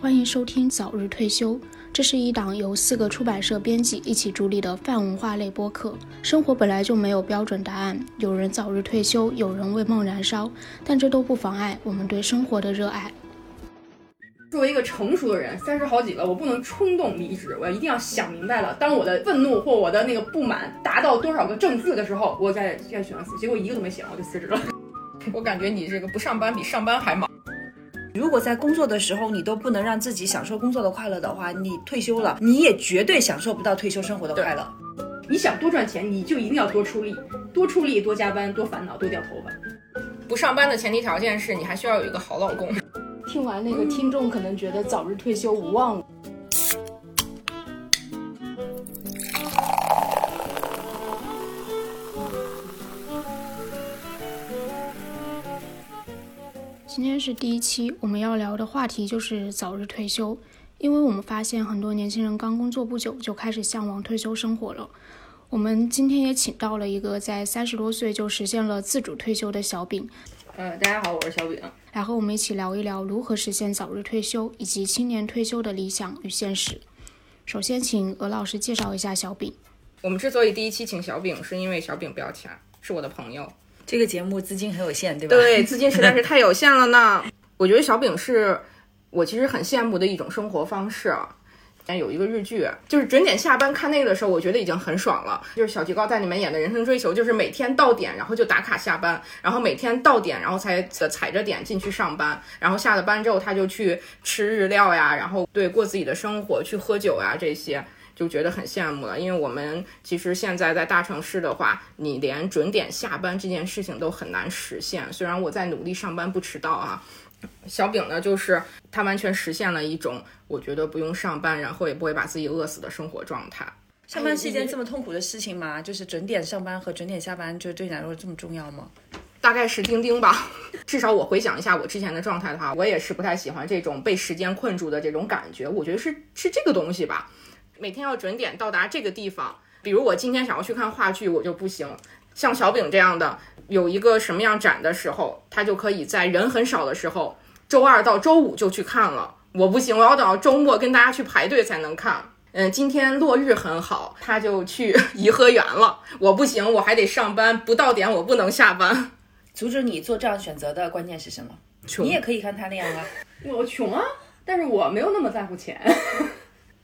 欢迎收听《早日退休》，这是一档由四个出版社编辑一起主理的泛文化类播客。生活本来就没有标准答案，有人早日退休，有人为梦燃烧，但这都不妨碍我们对生活的热爱。作为一个成熟的人，三十好几了，我不能冲动离职，我一定要想明白了。当我的愤怒或我的那个不满达到多少个正字的时候，我再再选择辞。结果一个都没写，我就辞职了。我感觉你这个不上班比上班还忙。如果在工作的时候你都不能让自己享受工作的快乐的话，你退休了，你也绝对享受不到退休生活的快乐。你想多赚钱，你就一定要多出力，多出力，多加班，多烦恼，多掉头发。不上班的前提条件是你还需要有一个好老公。听完那个听众可能觉得早日退休无望今天是第一期，我们要聊的话题就是早日退休，因为我们发现很多年轻人刚工作不久就开始向往退休生活了。我们今天也请到了一个在三十多岁就实现了自主退休的小饼。呃，大家好，我是小饼，来和我们一起聊一聊如何实现早日退休，以及青年退休的理想与现实。首先，请鹅老师介绍一下小饼。我们之所以第一期请小饼，是因为小饼不要钱，是我的朋友。这个节目资金很有限，对吧？对，资金实在是 太有限了呢。我觉得小饼是我其实很羡慕的一种生活方式啊。有一个日剧，就是准点下班看那个的时候，我觉得已经很爽了。就是小提高在里面演的人生追求，就是每天到点，然后就打卡下班，然后每天到点，然后才踩着点进去上班，然后下了班之后他就去吃日料呀，然后对过自己的生活，去喝酒呀这些。就觉得很羡慕了，因为我们其实现在在大城市的话，你连准点下班这件事情都很难实现。虽然我在努力上班不迟到啊，小饼呢，就是他完全实现了一种我觉得不用上班，然后也不会把自己饿死的生活状态。上班是一件这么痛苦的事情吗？就是准点上班和准点下班，就对你来说这么重要吗？大概是钉钉吧。至少我回想一下我之前的状态的话，我也是不太喜欢这种被时间困住的这种感觉。我觉得是是这个东西吧。每天要准点到达这个地方，比如我今天想要去看话剧，我就不行。像小饼这样的，有一个什么样展的时候，他就可以在人很少的时候，周二到周五就去看了。我不行，我要等到周末跟大家去排队才能看。嗯，今天落日很好，他就去颐和园了。我不行，我还得上班，不到点我不能下班。阻止你做这样选择的关键是什么？穷。你也可以看他那样啊。我穷啊，但是我没有那么在乎钱。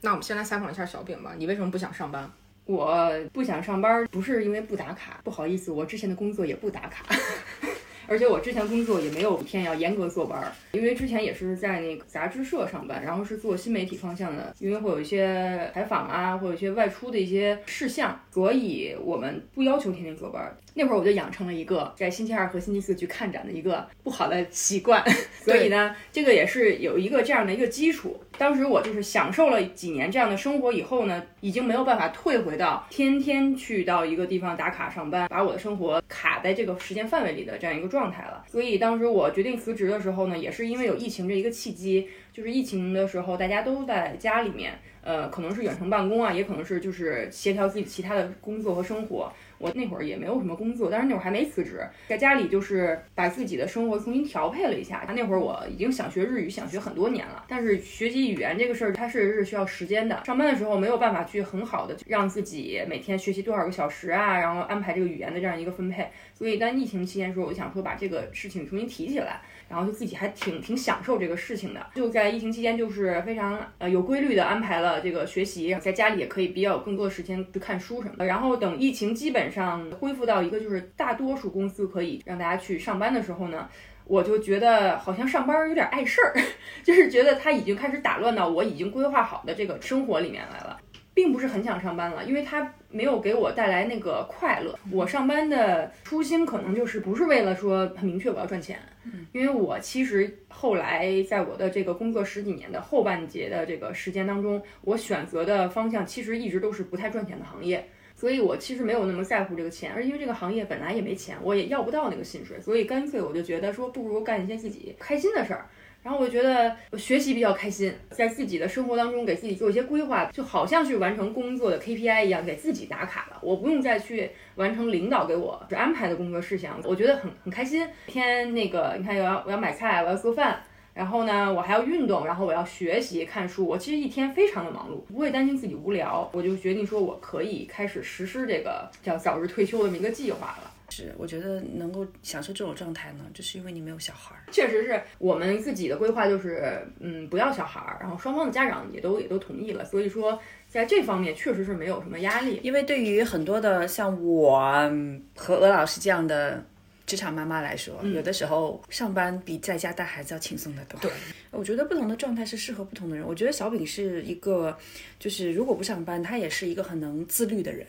那我们先来采访一下小饼吧，你为什么不想上班？我不想上班，不是因为不打卡，不好意思，我之前的工作也不打卡。而且我之前工作也没有五天要严格坐班儿，因为之前也是在那个杂志社上班，然后是做新媒体方向的，因为会有一些采访啊，或有一些外出的一些事项，所以我们不要求天天坐班。那会儿我就养成了一个在星期二和星期四去看展的一个不好的习惯，所以呢，这个也是有一个这样的一个基础。当时我就是享受了几年这样的生活以后呢，已经没有办法退回到天天去到一个地方打卡上班，把我的生活卡在这个时间范围里的这样一个状态了。所以当时我决定辞职的时候呢，也是因为有疫情这一个契机，就是疫情的时候大家都在家里面，呃，可能是远程办公啊，也可能是就是协调自己其他的工作和生活。我那会儿也没有什么工作，但是那会儿还没辞职，在家里就是把自己的生活重新调配了一下。那会儿我已经想学日语，想学很多年了，但是学习语言这个事儿，它是是需要时间的。上班的时候没有办法去很好的让自己每天学习多少个小时啊，然后安排这个语言的这样一个分配。所以当疫情期间的时候，我就想说把这个事情重新提起来。然后就自己还挺挺享受这个事情的，就在疫情期间，就是非常呃有规律的安排了这个学习，在家里也可以比较有更多的时间去看书什么的。然后等疫情基本上恢复到一个就是大多数公司可以让大家去上班的时候呢，我就觉得好像上班有点碍事儿，就是觉得他已经开始打乱到我已经规划好的这个生活里面来了。并不是很想上班了，因为它没有给我带来那个快乐。我上班的初心可能就是不是为了说很明确我要赚钱，因为我其实后来在我的这个工作十几年的后半截的这个时间当中，我选择的方向其实一直都是不太赚钱的行业，所以我其实没有那么在乎这个钱，而因为这个行业本来也没钱，我也要不到那个薪水，所以干脆我就觉得说不如干一些自己开心的事儿。然后我觉得学习比较开心，在自己的生活当中给自己做一些规划，就好像去完成工作的 KPI 一样，给自己打卡了。我不用再去完成领导给我安排的工作事项，我觉得很很开心。天那个，你看，我要我要买菜，我要做饭，然后呢，我还要运动，然后我要学习看书，我其实一天非常的忙碌，不会担心自己无聊，我就决定说我可以开始实施这个叫早日退休的这么一个计划了。是，我觉得能够享受这种状态呢，就是因为你没有小孩儿。确实是我们自己的规划，就是嗯，不要小孩儿，然后双方的家长也都也都同意了，所以说在这方面确实是没有什么压力。因为对于很多的像我嗯和鹅老师这样的职场妈妈来说，有的时候上班比在家带孩子要轻松得多。对，我觉得不同的状态是适合不同的人。我觉得小饼是一个，就是如果不上班，他也是一个很能自律的人。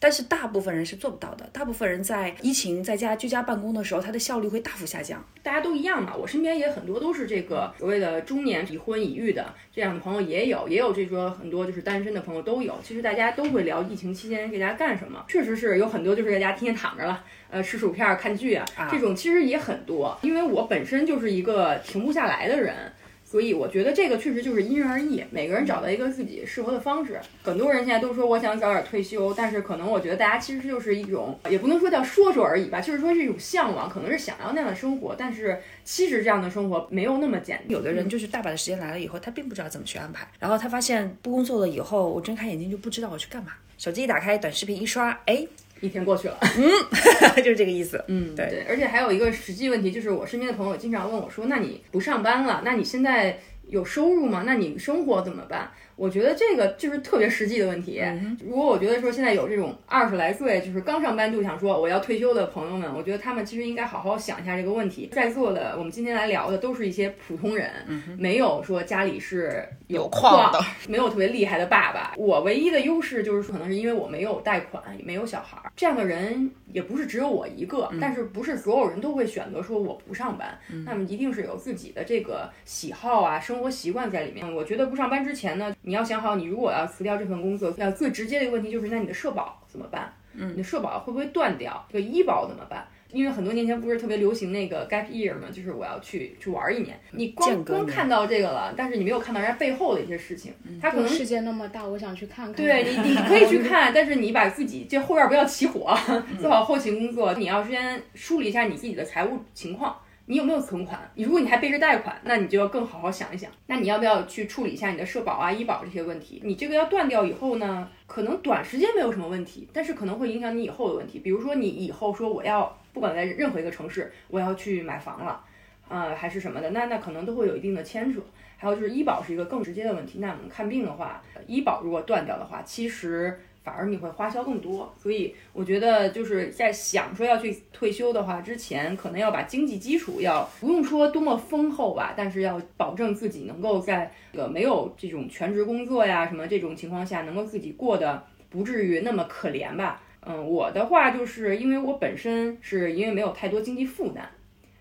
但是大部分人是做不到的，大部分人在疫情在家居家办公的时候，他的效率会大幅下降。大家都一样嘛，我身边也很多都是这个所谓的中年已婚已育的这样的朋友也有，也有这说很多就是单身的朋友都有。其实大家都会聊疫情期间在家干什么，确实是有很多就是在家天天躺着了，呃，吃薯片看剧啊，这种其实也很多。因为我本身就是一个停不下来的人。所以我觉得这个确实就是因人而异，每个人找到一个自己适合的方式。很多人现在都说我想早点退休，但是可能我觉得大家其实就是一种，也不能说叫说说而已吧，就是说是一种向往，可能是想要那样的生活，但是其实这样的生活没有那么简单。有的人就是大把的时间来了以后，他并不知道怎么去安排，然后他发现不工作了以后，我睁开眼睛就不知道我去干嘛，手机一打开，短视频一刷，哎，一天过去了，嗯 就是这个意思。嗯，对对，而且还有一个实际问题，就是我身边的朋友经常问我说：“那你不上班了，那你现在有收入吗？那你生活怎么办？”我觉得这个就是特别实际的问题。如果我觉得说现在有这种二十来岁就是刚上班就想说我要退休的朋友们，我觉得他们其实应该好好想一下这个问题。在座的我们今天来聊的都是一些普通人，没有说家里是有矿的，没有特别厉害的爸爸。我唯一的优势就是可能是因为我没有贷款，也没有小孩儿，这样的人也不是只有我一个。但是不是所有人都会选择说我不上班，那么一定是有自己的这个喜好啊、生活习惯在里面。我觉得不上班之前呢，你要想好，你如果要辞掉这份工作，要最直接的一个问题就是，那你的社保怎么办？嗯，你的社保会不会断掉？这个医保怎么办？因为很多年前不是特别流行那个 gap year 嘛，就是我要去去玩一年。你光光看到这个了，但是你没有看到人家背后的一些事情，他可能世界那么大，我想去看看。对你，你可以去看，但是你把自己这后院不要起火，做好后勤工作。你要先梳理一下你自己的财务情况，你有没有存款？你如果你还背着贷款，那你就要更好好想一想，那你要不要去处理一下你的社保啊、医保这些问题？你这个要断掉以后呢，可能短时间没有什么问题，但是可能会影响你以后的问题。比如说你以后说我要不管在任何一个城市，我要去买房了，呃，还是什么的，那那可能都会有一定的牵扯。还有就是医保是一个更直接的问题。那我们看病的话，医保如果断掉的话，其实反而你会花销更多。所以我觉得就是在想说要去退休的话之前，可能要把经济基础要不用说多么丰厚吧，但是要保证自己能够在这个没有这种全职工作呀什么这种情况下，能够自己过得不至于那么可怜吧。嗯，我的话就是因为我本身是因为没有太多经济负担，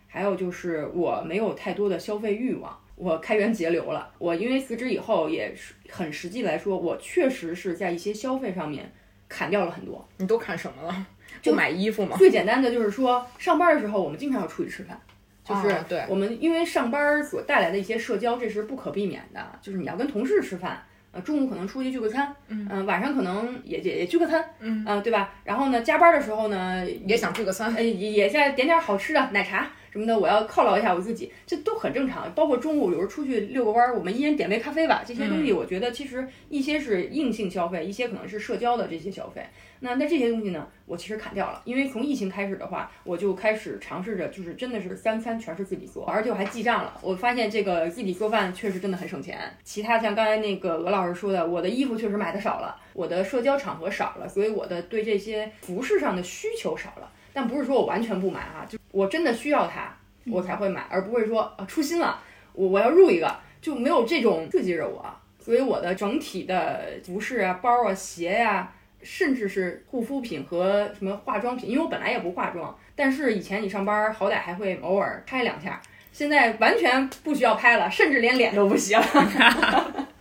还有就是我没有太多的消费欲望。我开源节流了。我因为辞职以后，也是很实际来说，我确实是在一些消费上面砍掉了很多。你都砍什么了？就买衣服吗？最简单的就是说，上班的时候我们经常要出去吃饭，就是啊对我们因为上班所带来的一些社交，这是不可避免的。就是你要跟同事吃饭，呃，中午可能出去聚个餐，嗯、晚上可能也也也聚个餐，嗯、对吧？然后呢，加班的时候呢，也想聚个餐呃，也也在点点好吃的，奶茶什么的，我要犒劳一下我自己，这都很正常。包括中午有时候出去遛个弯儿，我们一人点杯咖啡吧，这些东西我觉得其实一些是硬性消费，一些可能是社交的这些消费。那那这些东西呢，我其实砍掉了，因为从疫情开始的话，我就开始尝试着，就是真的是三餐全是自己做，而且我还记账了。我发现这个自己做饭确实真的很省钱。其他像刚才那个鹅老师说的，我的衣服确实买的少了，我的社交场合少了，所以我的对这些服饰上的需求少了。但不是说我完全不买哈、就我真的需要它，我才会买，而不会说啊出新了，我我要入一个，就没有这种刺激着我。所以我的整体的服饰啊、包啊、鞋呀、甚至是护肤品和什么化妆品，因为我本来也不化妆，但是以前你上班好歹还会偶尔拍两下，现在完全不需要拍了，甚至连脸都不行。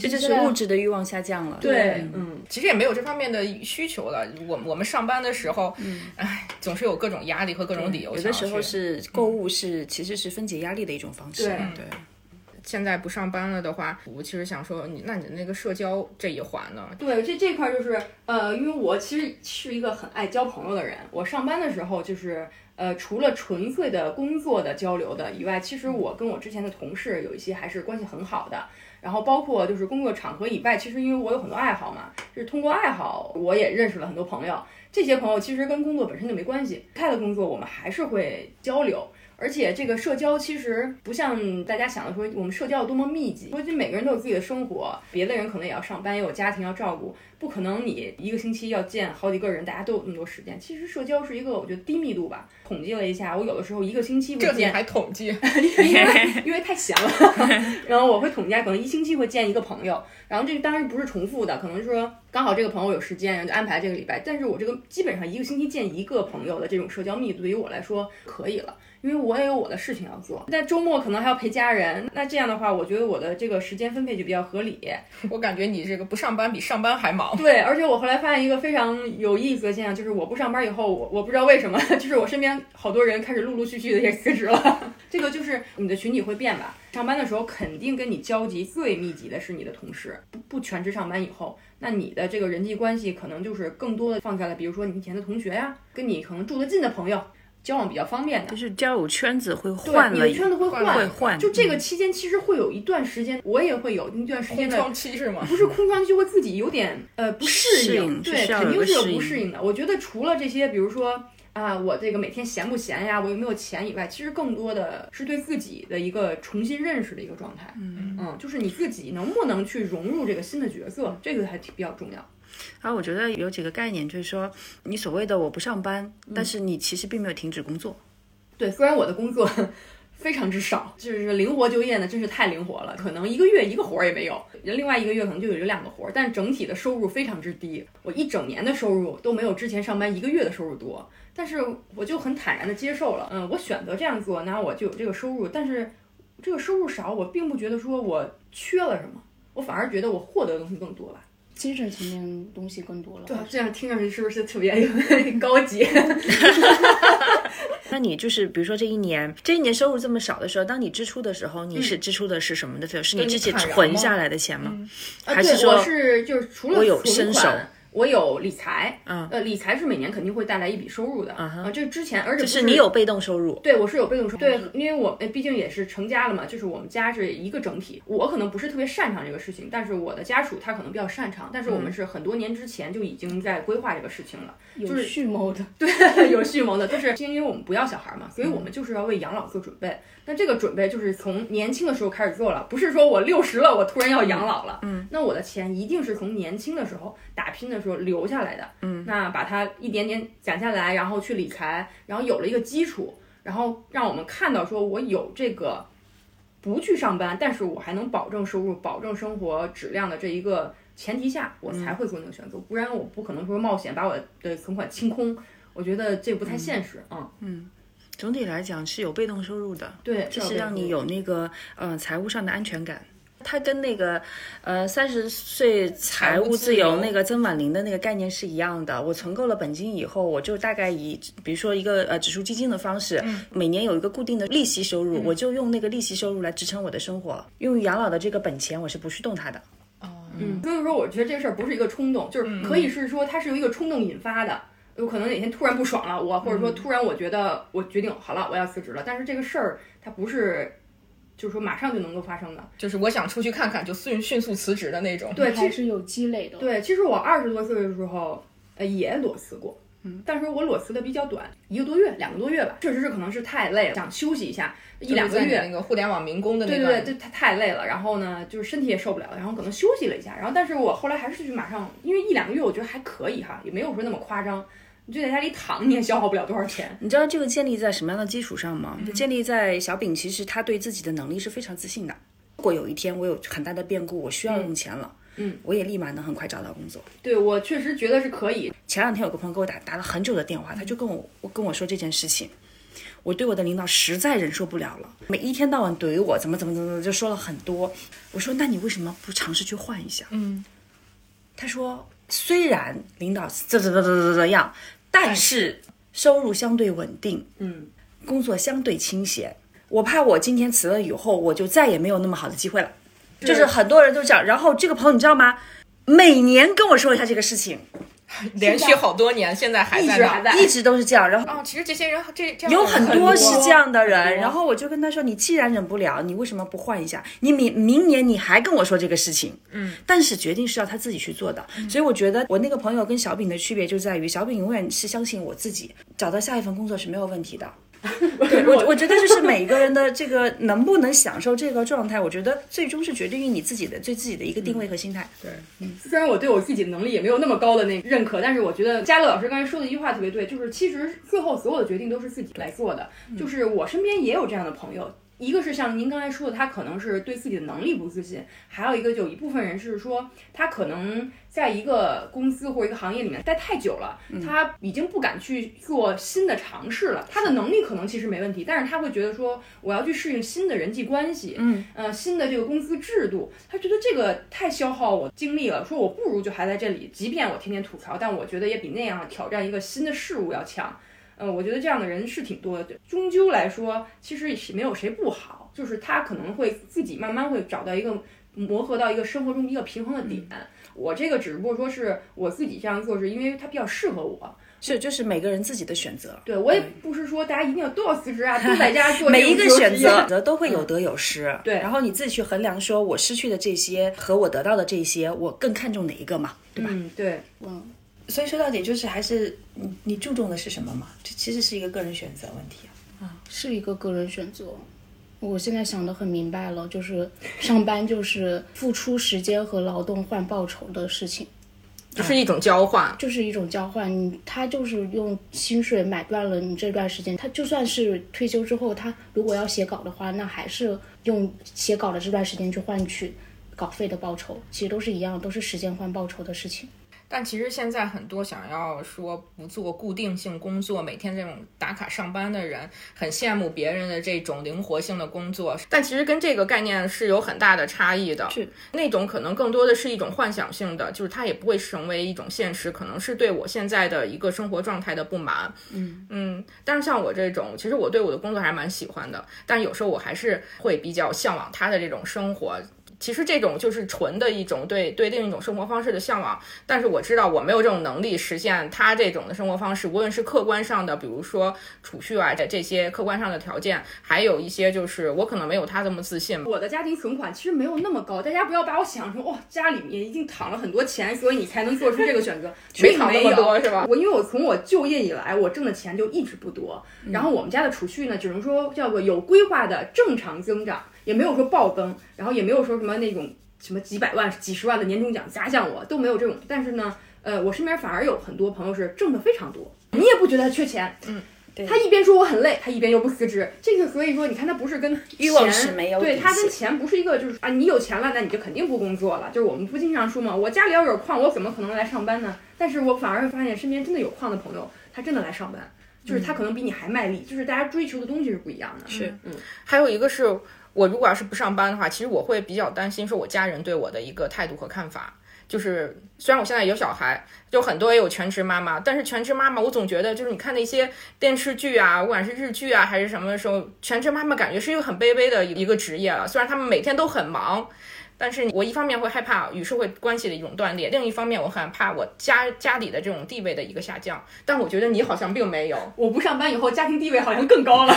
这就是物质的欲望下降了。对，嗯，其实也没有这方面的需求了。我我们上班的时候，唉，总是有各种压力和各种理由有。的时候是购物是其实是分解压力的一种方式。对对，现在不上班了的话，我其实想说你，那你的那个社交这一环呢？对，这这块儿就是呃，因为我其实是一个很爱交朋友的人，我上班的时候就是呃，除了纯粹的工作的交流的以外，其实我跟我之前的同事有一些还是关系很好的。然后包括就是工作场合以外，其实因为我有很多爱好嘛，就是通过爱好我也认识了很多朋友。这些朋友其实跟工作本身就没关系，开了工作我们还是会交流。而且这个社交其实不像大家想的说，我们社交有多么密集。说就每个人都有自己的生活，别的人可能也要上班，也有家庭要照顾，不可能你一个星期要见好几个人，大家都有那么多时间。其实社交是一个我觉得低密度吧。统计了一下，我有的时候一个星期会见，还统计，因为 因为太闲了。然后我会统计下，可能一星期会见一个朋友。然后这个当然不是重复的，可能说刚好这个朋友有时间，然后就安排这个礼拜。但是我这个基本上一个星期见一个朋友的这种社交密度，对于我来说可以了。因为我也有我的事情要做，但周末可能还要陪家人，那这样的话，我觉得我的这个时间分配就比较合理。我感觉你这个不上班比上班还忙。对，而且我后来发现一个非常有意思的现象，就是我不上班以后，我我不知道为什么，就是我身边好多人开始陆陆续续的也辞职了。这个就是你的群体会变吧？上班的时候肯定跟你交集最密集的是你的同事，不不全职上班以后，那你的这个人际关系可能就是更多的放在了，比如说你以前的同学呀，跟你可能住得近的朋友。交往比较方便的，就是交友圈子会换了，你的圈子会换，会换。就这个期间，其实会有一段时间，我也会有一段时间的空窗期是吗？不是空窗期，会自己有点呃不适应，对，肯定是有不适应的。我觉得除了这些，比如说啊，我这个每天闲不闲呀，我有没有钱以外，其实更多的是对自己的一个重新认识的一个状态。嗯嗯，就是你自己能不能去融入这个新的角色，这个还挺比较重要。然后我觉得有几个概念，就是说你所谓的我不上班，但是你其实并没有停止工作。对，虽然我的工作 非常之少，就是灵活就业呢，真是太灵活了，可能一个月一个活儿也没有，另外一个月可能就有两个活儿，但整体的收入非常之低，我一整年的收入都没有之前上班一个月的收入多，但是我就很坦然的接受了，嗯，我选择这样做，那我就有这个收入，但是这个收入少，我并不觉得说我缺了什么，我反而觉得我获得的东西更多吧。精神层面东西更多了，对，这样听上去是不是特别 高级？那你就是比如说这一年，这一年收入这么少的时候，当你支出的时候，你是支出的是什么的费用？是你自己存下来的钱吗？还是说，是就是除了我有伸手。我有理财，嗯，呃，理财是每年肯定会带来一笔收入的，啊，这之前，而且是你有被动收入，对我是有被动收入，对，因为我毕竟也是成家了嘛，就是我们家是一个整体，我可能不是特别擅长这个事情，但是我的家属他可能比较擅长，但是我们是很多年之前就已经在规划这个事情了，就是蓄谋的，对，有蓄谋的，就是因为我们不要小孩嘛，所以我们就是要为养老做准备。那这个准备就是从年轻的时候开始做了，不是说我六十了，我突然要养老了。嗯，那我的钱一定是从年轻的时候打拼的时候留下来的。嗯，那把它一点点攒下来，然后去理财，然后有了一个基础，然后让我们看到说我有这个不去上班，但是我还能保证收入、保证生活质量的这一个前提下，我才会做那个选择。不然我不可能说冒险把我的存款清空，我觉得这不太现实啊。嗯。总体来讲是有被动收入的，对，就是让你有那个呃财务上的安全感。它跟那个呃三十岁财务自由那个曾婉玲的那个概念是一样的。我存够了本金以后，我就大概以比如说一个呃指数基金的方式，每年有一个固定的利息收入，我就用那个利息收入来支撑我的生活。用于养老的这个本钱，我是不去动它的。哦，嗯，所以说我觉得这事儿不是一个冲动，就是可以是说它是由一个冲动引发的。有可能哪天突然不爽了，我或者说突然我觉得我决定好了，我要辞职了。但是这个事儿它不是，就是说马上就能够发生的。就是我想出去看看，就迅迅速辞职的那种。对，其实有积累的。对，其实我二十多岁的时候，呃，也裸辞过。嗯，但是我裸辞的比较短，一个多月、两个多月吧。确实是可能是太累了，想休息一下，一两个月。那个互联网民工的那个。对对对，太太累了。然后呢，就是身体也受不了，然后可能休息了一下。然后，但是我后来还是去马上，因为一两个月我觉得还可以哈，也没有说那么夸张。你就在家里躺，你也消耗不了多少钱。你知道这个建立在什么样的基础上吗？就建立在小饼其实他对自己的能力是非常自信的。如果有一天我有很大的变故，我需要用钱了，嗯，我也立马能很快找到工作。对我确实觉得是可以。前两天有个朋友给我打打了很久的电话，他就跟我我跟我说这件事情，我对我的领导实在忍受不了了，每一天到晚怼我，怎么怎么怎么就说了很多。我说那你为什么不尝试去换一下？嗯，他说虽然领导怎怎怎怎怎怎样。但是收入相对稳定，嗯，工作相对清闲，我怕我今天辞了以后，我就再也没有那么好的机会了。就是很多人都这样，然后这个朋友你知道吗？每年跟我说一下这个事情，连续好多年，现在还在。一直还在。一直都是这样。然后哦，其实这些人这有很很多是这样的人，然后我就跟他说：“你既然忍不了，你为什么不换一下？你明明年你还跟我说这个事情，嗯，但是决定是要他自己去做的。所以我觉得我那个朋友跟小饼的区别就在于，小饼永远是相信我自己，找到下一份工作是没有问题的。对我，我觉得就是每个人的这个能不能享受这个状态，我觉得最终是决定于你自己的对自己的一个定位和心态。对，虽然我对我自己的能力也没有那么高的那个认可，但是我觉得嘉乐老师刚才说的一句话特别对，就是其实最后所有的决定都是自己来做的。就是我身边也有这样的朋友，一个是像您刚才说的，他可能是对自己的能力不自信，还有一个就有一部分人是说他可能在一个公司或者一个行业里面待太久了，他已经不敢去做新的尝试了。他的能力可能其实没问题，但是他会觉得说我要去适应新的人际关系，嗯，呃，新的这个公司制度，他觉得这个太消耗我精力了，说我不如就还在这里，即便我天天吐槽，但我觉得也比那样挑战一个新的事物要强。呃，我觉得这样的人是挺多的。终究来说，其实是没有谁不好，就是他可能会自己慢慢会找到一个磨合到一个生活中一个平衡的点。我这个只不过说是我自己这样做，是因为它比较适合我。是就是每个人自己的选择。对我也不是说大家一定要都要辞职啊，都在家 做每一个休息选择都会有得有失，对然后你自己去衡量，说我失去的这些和我得到的这些，我更看重哪一个嘛，对吧？嗯，对，所以说到底就是还是你你注重的是什么嘛？这其实是一个个人选择问题啊。是一个个人选择。我现在想的很明白了，就是上班就是付出时间和劳动换报酬的事情，就是一种交换。就是一种交换。你他就是用薪水买断了你这段时间，他就算是退休之后，他如果要写稿的话，那还是用写稿的这段时间去换取稿费的报酬，其实都是一样，都是时间换报酬的事情。但其实现在很多想要说不做固定性工作，每天这种打卡上班的人，很羡慕别人的这种灵活性的工作。但其实跟这个概念是有很大的差异的。是那种可能更多的是一种幻想性的，就是它也不会成为一种现实，可能是对我现在的一个生活状态的不满。嗯嗯，但是像我这种，其实我对我的工作还是蛮喜欢的，但有时候我还是会比较向往他的这种生活。其实这种就是纯的一种对对另一种生活方式的向往，但是我知道我没有这种能力实现他这种的生活方式，无论是客观上的，比如说储蓄啊这这些客观上的条件，还有一些就是我可能没有他这么自信。我的家庭存款其实没有那么高，大家不要把我想成哇，家里面一定躺了很多钱，所以你才能做出这个选择，没躺那么多是吧我因为我从我就业以来，我挣的钱就一直不多，然后我们家的储蓄呢，只能说叫做有规划的正常增长，也没有说暴增，然后也没有说什么那种什么几百万、几十万的年终奖砸向我，都没有这种。但是呢，呃，我身边反而有很多朋友是挣的非常多，你也不觉得他缺钱，嗯。对他一边说我很累，他一边又不辞职，这个所以说你看他不是跟欲望钱是没有对他跟钱不是一个就是啊你有钱了那你就肯定不工作了，就是我们不经常说嘛，我家里要有矿我怎么可能来上班呢？但是我反而会发现身边真的有矿的朋友，他真的来上班，就是他可能比你还卖力，就是大家追求的东西是不一样的。是嗯，还有一个是我如果要是不上班的话，其实我会比较担心说我家人对我的一个态度和看法。就是虽然我现在有小孩，就很多也有全职妈妈，但是全职妈妈我总觉得就是你看那些电视剧啊，不管是日剧啊还是什么的时候，全职妈妈感觉是一个很卑微的一个职业了。虽然他们每天都很忙。但是我一方面会害怕与社会关系的一种断裂，另一方面我很怕我家家里的这种地位的一个下降。但我觉得你好像并没有，我不上班以后，家庭地位好像更高了。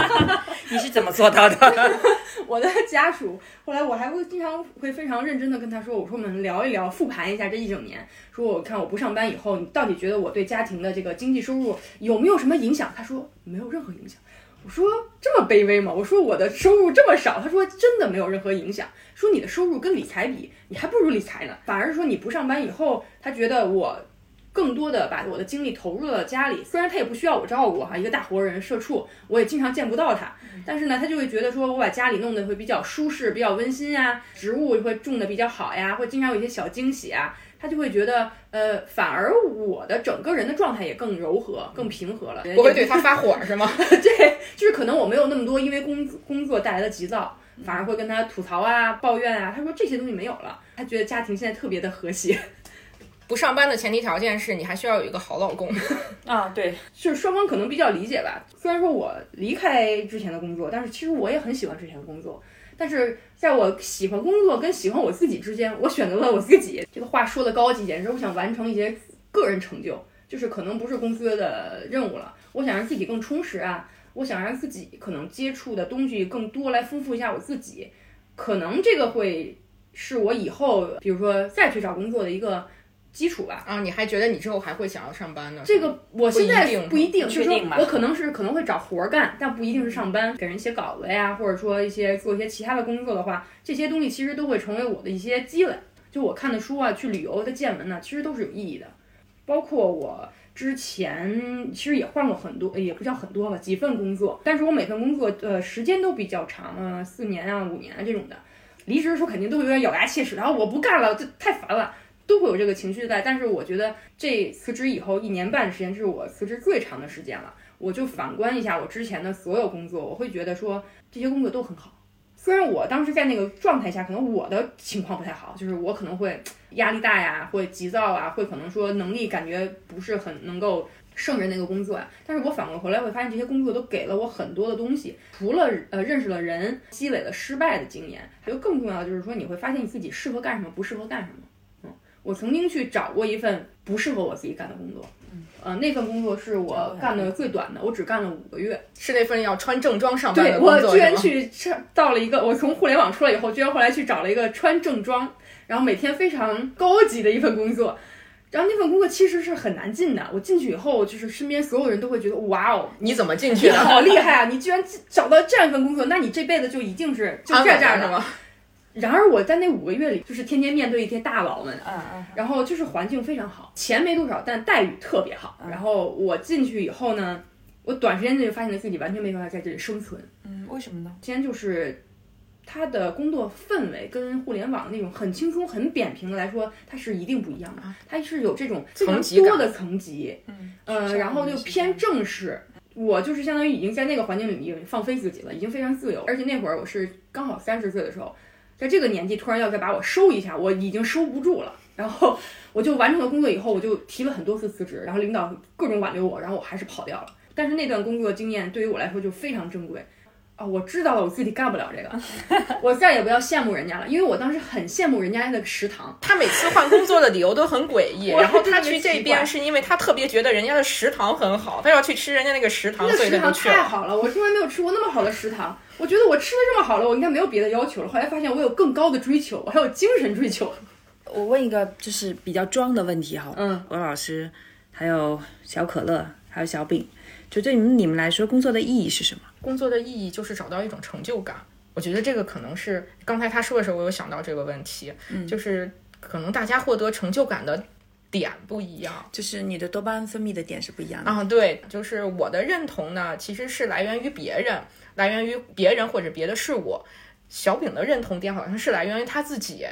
你是怎么做到的？我的家属，后来我还会经常会非常认真的跟他说，我说我们聊一聊，复盘一下这一整年，说我看我不上班以后，你到底觉得我对家庭的这个经济收入有没有什么影响？他说没有任何影响。我说这么卑微吗？我说我的收入这么少，他说真的没有任何影响。说你的收入跟理财比，你还不如理财呢。反而说你不上班以后，他觉得我更多的把我的精力投入了家里。虽然他也不需要我照顾哈，一个大活人社畜，我也经常见不到他。但是呢，他就会觉得说我把家里弄得会比较舒适、比较温馨呀，植物会种的比较好呀，会经常有一些小惊喜啊。他就会觉得，呃，反而我的整个人的状态也更柔和、更平和了。不会对他发火是吗？对，就是可能我没有那么多因为工工作带来的急躁，反而会跟他吐槽啊、抱怨啊。他说这些东西没有了，他觉得家庭现在特别的和谐。不上班的前提条件是你还需要有一个好老公。啊，对，就是双方可能比较理解吧。虽然说我离开之前的工作，但是其实我也很喜欢之前的工作。但是在我喜欢工作跟喜欢我自己之间，我选择了我自己。这个话说的高级点，是我想完成一些个人成就，就是可能不是公司的任务了。我想让自己更充实啊，我想让自己可能接触的东西更多，来丰富一下我自己。可能这个会是我以后，比如说再去找工作的一个基础吧。啊，你还觉得你之后还会想要上班呢？这个我现在不一定不一定，就是不确定我可能是可能会找活儿干，但不一定是上班，给人写稿子呀，或者说一些做一些其他的工作的话，这些东西其实都会成为我的一些积累。就我看的书啊，去旅游的见闻呢，其实都是有意义的。包括我之前其实也换过很多，也不叫很多吧，几份工作，但是我每份工作呃时间都比较长，呃四年啊五年啊这种的。离职的时候肯定都会有点咬牙切齿，然后我不干了，这太烦了。都会有这个情绪在，但是我觉得这辞职以后一年半的时间这是我辞职最长的时间了。我就反观一下我之前的所有工作，我会觉得说这些工作都很好。虽然我当时在那个状态下，可能我的情况不太好，就是我可能会压力大呀，会急躁啊，会可能说能力感觉不是很能够胜任那个工作呀。但是我反过回来会发现，这些工作都给了我很多的东西，除了呃认识了人，积累了失败的经验，还有更重要的就是说，你会发现你自己适合干什么，不适合干什么。嗯，我曾经去找过一份不适合我自己干的工作，呃，那份工作是我干的最短的，我只干了五个月。是那份要穿正装上班对的工作我居然？去上到了一个，我从互联网出来以后，居然后来去找了一个穿正装，然后每天非常高级的一份工作。然后那份工作其实是很难进的，我进去以后，就是身边所有人都会觉得，哇哦，你怎么进去你的？好厉害啊！你居然找到这样一份工作，那你这辈子就一定是就安这这样的。吗？然而我在那五个月里，就是天天面对一些大佬们，嗯嗯，然后就是环境非常好，钱没多少，但待遇特别好。然后我进去以后呢，我短时间内就发现自己完全没办法在这里生存。嗯，为什么呢？今天就是他的工作氛围跟互联网那种很轻松、很扁平的来说，它是一定不一样的。它是有这种非常多的层级，嗯，呃，然后就偏正式。我就是相当于已经在那个环境里面放飞自己了，已经非常自由。而且那会儿我是刚好三十岁的时候，在这个年纪突然要再把我收一下，我已经收不住了。然后我就完成了工作以后，我就提了很多次辞职，然后领导各种挽留我，然后我还是跑掉了。但是那段工作经验对于我来说就非常珍贵。啊，我知道了，我自己干不了这个，我再也不要羡慕人家了，因为我当时很羡慕人家那个食堂，他每次换工作的理由都很诡异，然后他去这边是因为他特别觉得人家的食堂很好，他要去吃人家那个食堂，那个食堂他就去了。太好了，我从来没有吃过那么好的食堂。我觉得我吃的这么好了，我应该没有别的要求了。后来发现我有更高的追求，我还有精神追求。我问一个就是比较装的问题哈，嗯，文老师，还有小可乐，还有小饼，就对你们你们来说，工作的意义是什么？工作的意义就是找到一种成就感。我觉得这个可能是刚才他说的时候，我有想到这个问题，嗯就是可能大家获得成就感的点不一样。就是你的多巴胺分泌的点是不一样的。啊，对，就是我的认同呢，其实是来源于别人，来源于别人或者别的事物。小饼的认同点好像是来源于他自己，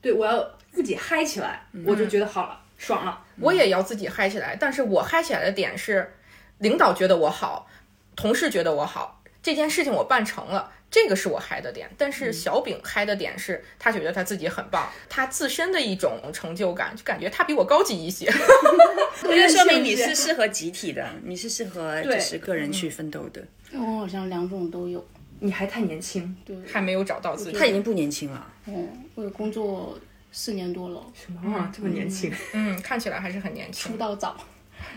对我要自己嗨起来，我就觉得好了，爽了。我也要自己嗨起来。但是我嗨起来的点是，领导觉得我好，同事觉得我好，这件事情我办成了，这个是我嗨的点。但是小饼嗨的点是他觉得他自己很棒，他自身的一种成就感，就感觉他比我高级一些。我觉得说明你是适合集体的，你是适合就是个人去奋斗的。我好像两种都有。你还太年轻，对，还没有找到自己。他已经不年轻了，嗯，我工作四年多了，什么啊，这么年轻？嗯，看起来还是很年轻。出道早。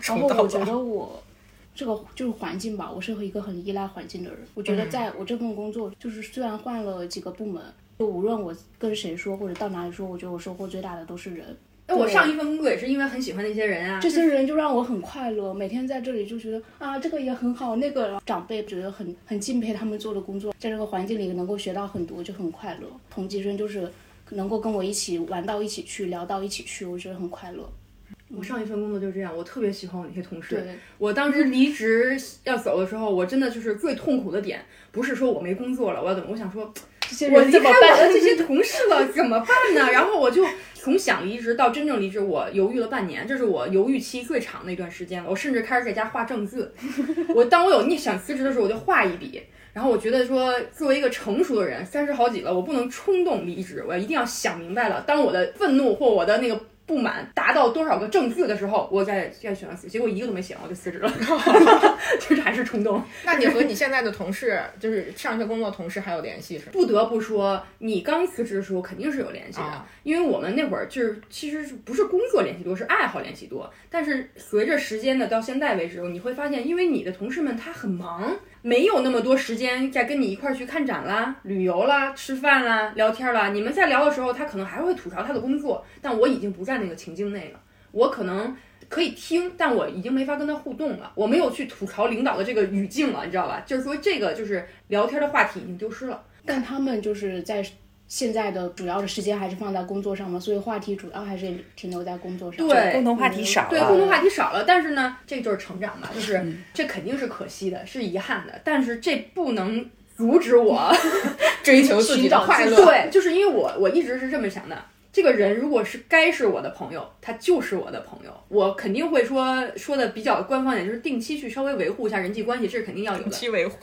然出道早后我觉得我这个就是环境吧，我是一个很依赖环境的人。我觉得在我这份工作，就是虽然换了几个部门，就无论我跟谁说或者到哪里说，我觉得我收获最大的都是人。那，我上一份工作也是因为很喜欢那些人啊，这些人就让我很快乐，每天在这里就觉得啊，这个也很好，那个长辈觉得很很敬佩他们做的工作，在这个环境里能够学到很多，就很快乐。同级生就是能够跟我一起玩到一起去，聊到一起去，我觉得很快乐。我上一份工作就是这样，我特别喜欢我那些同事。我当时离职要走的时候，我真的就是最痛苦的点，不是说我没工作了，我要怎么？我想说，这些我离开人怎么办？我的这些同事了，怎么办呢？然后我就从想离职到真正离职，我犹豫了半年，这是我犹豫期最长的一段时间了。我甚至开始在家画正字。我当我有逆想辞职的时候，我就画一笔。然后我觉得说，作为一个成熟的人，三十好几了，我不能冲动离职，我一定要想明白了。当我的愤怒或我的那个不满达到多少个正字的时候，我再再选择辞，结果一个都没写，我就辞职了，就是还是冲动。那你和你现在的同事，就是上一份工作同事还有联系是吗？不得不说，你刚辞职的时候肯定是有联系的，啊因为我们那会儿就是其实不是工作联系多，是爱好联系多。但是随着时间的到现在为止，你会发现，因为你的同事们他很忙，没有那么多时间再跟你一块儿去看展啦、旅游啦、吃饭啦、聊天啦。你们在聊的时候，他可能还会吐槽他的工作，但我已经不在那个情境内了，我可能。可以听，但我已经没法跟他互动了。我没有去吐槽领导的这个语境了，你知道吧？就是说，这个就是聊天的话题已经丢失了。但他们就是在现在的主要的时间还是放在工作上嘛，所以话题主要还是停留在工作上。对共同话题少了。对，共同话题少了，但是呢，这就是成长嘛，就是、这肯定是可惜的，是遗憾的，但是这不能阻止我 追求自己的快乐。对，就是因为我我一直是这么想的。这个人如果是该是我的朋友，他就是我的朋友，我肯定会说说的比较官方一点，就是定期去稍微维护一下人际关系，这是肯定要有的，期维护，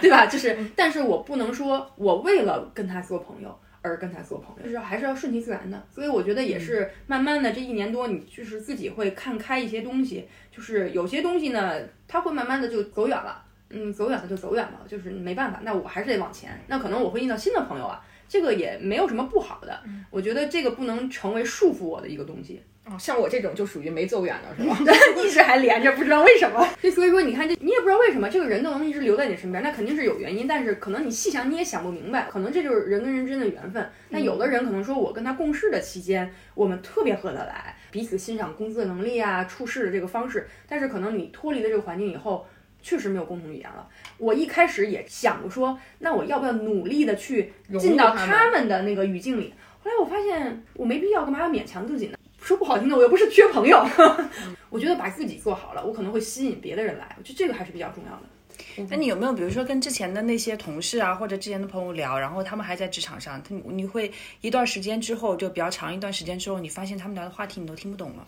对吧？就是，但是我不能说我为了跟他做朋友而跟他做朋友，就是还是要顺其自然的。所以我觉得也是慢慢的这一年多，你就是自己会看开一些东西，就是有些东西呢，他会慢慢的就走远了，嗯，走远了就走远了，就是没办法，那我还是得往前，那可能我会遇到新的朋友啊。这个也没有什么不好的，我觉得这个不能成为束缚我的一个东西。哦，像我这种就属于没走远了是吧？一直还连着，不知道为什么。所以说，你看这，你也不知道为什么这个人都能一直留在你身边，那肯定是有原因。但是可能你细想你也想不明白，可能这就是人跟人之间的缘分。那有的人可能说，我跟他共事的期间，我们特别合得来，彼此欣赏公司的能力啊，处事的这个方式。但是可能你脱离了这个环境以后，确实没有共同语言了。我一开始也想过说，那我要不要努力的去进到他们的那个语境里？后来我发现我没必要，干嘛要勉强自己呢？说不好听的，我又不是缺朋友。我觉得把自己做好了，我可能会吸引别的人来。我觉得这个还是比较重要的。那你有没有比如说跟之前的那些同事啊，或者之前的朋友聊，然后他们还在职场上，他你会一段时间之后，就比较长一段时间之后，你发现他们聊的话题你都听不懂了？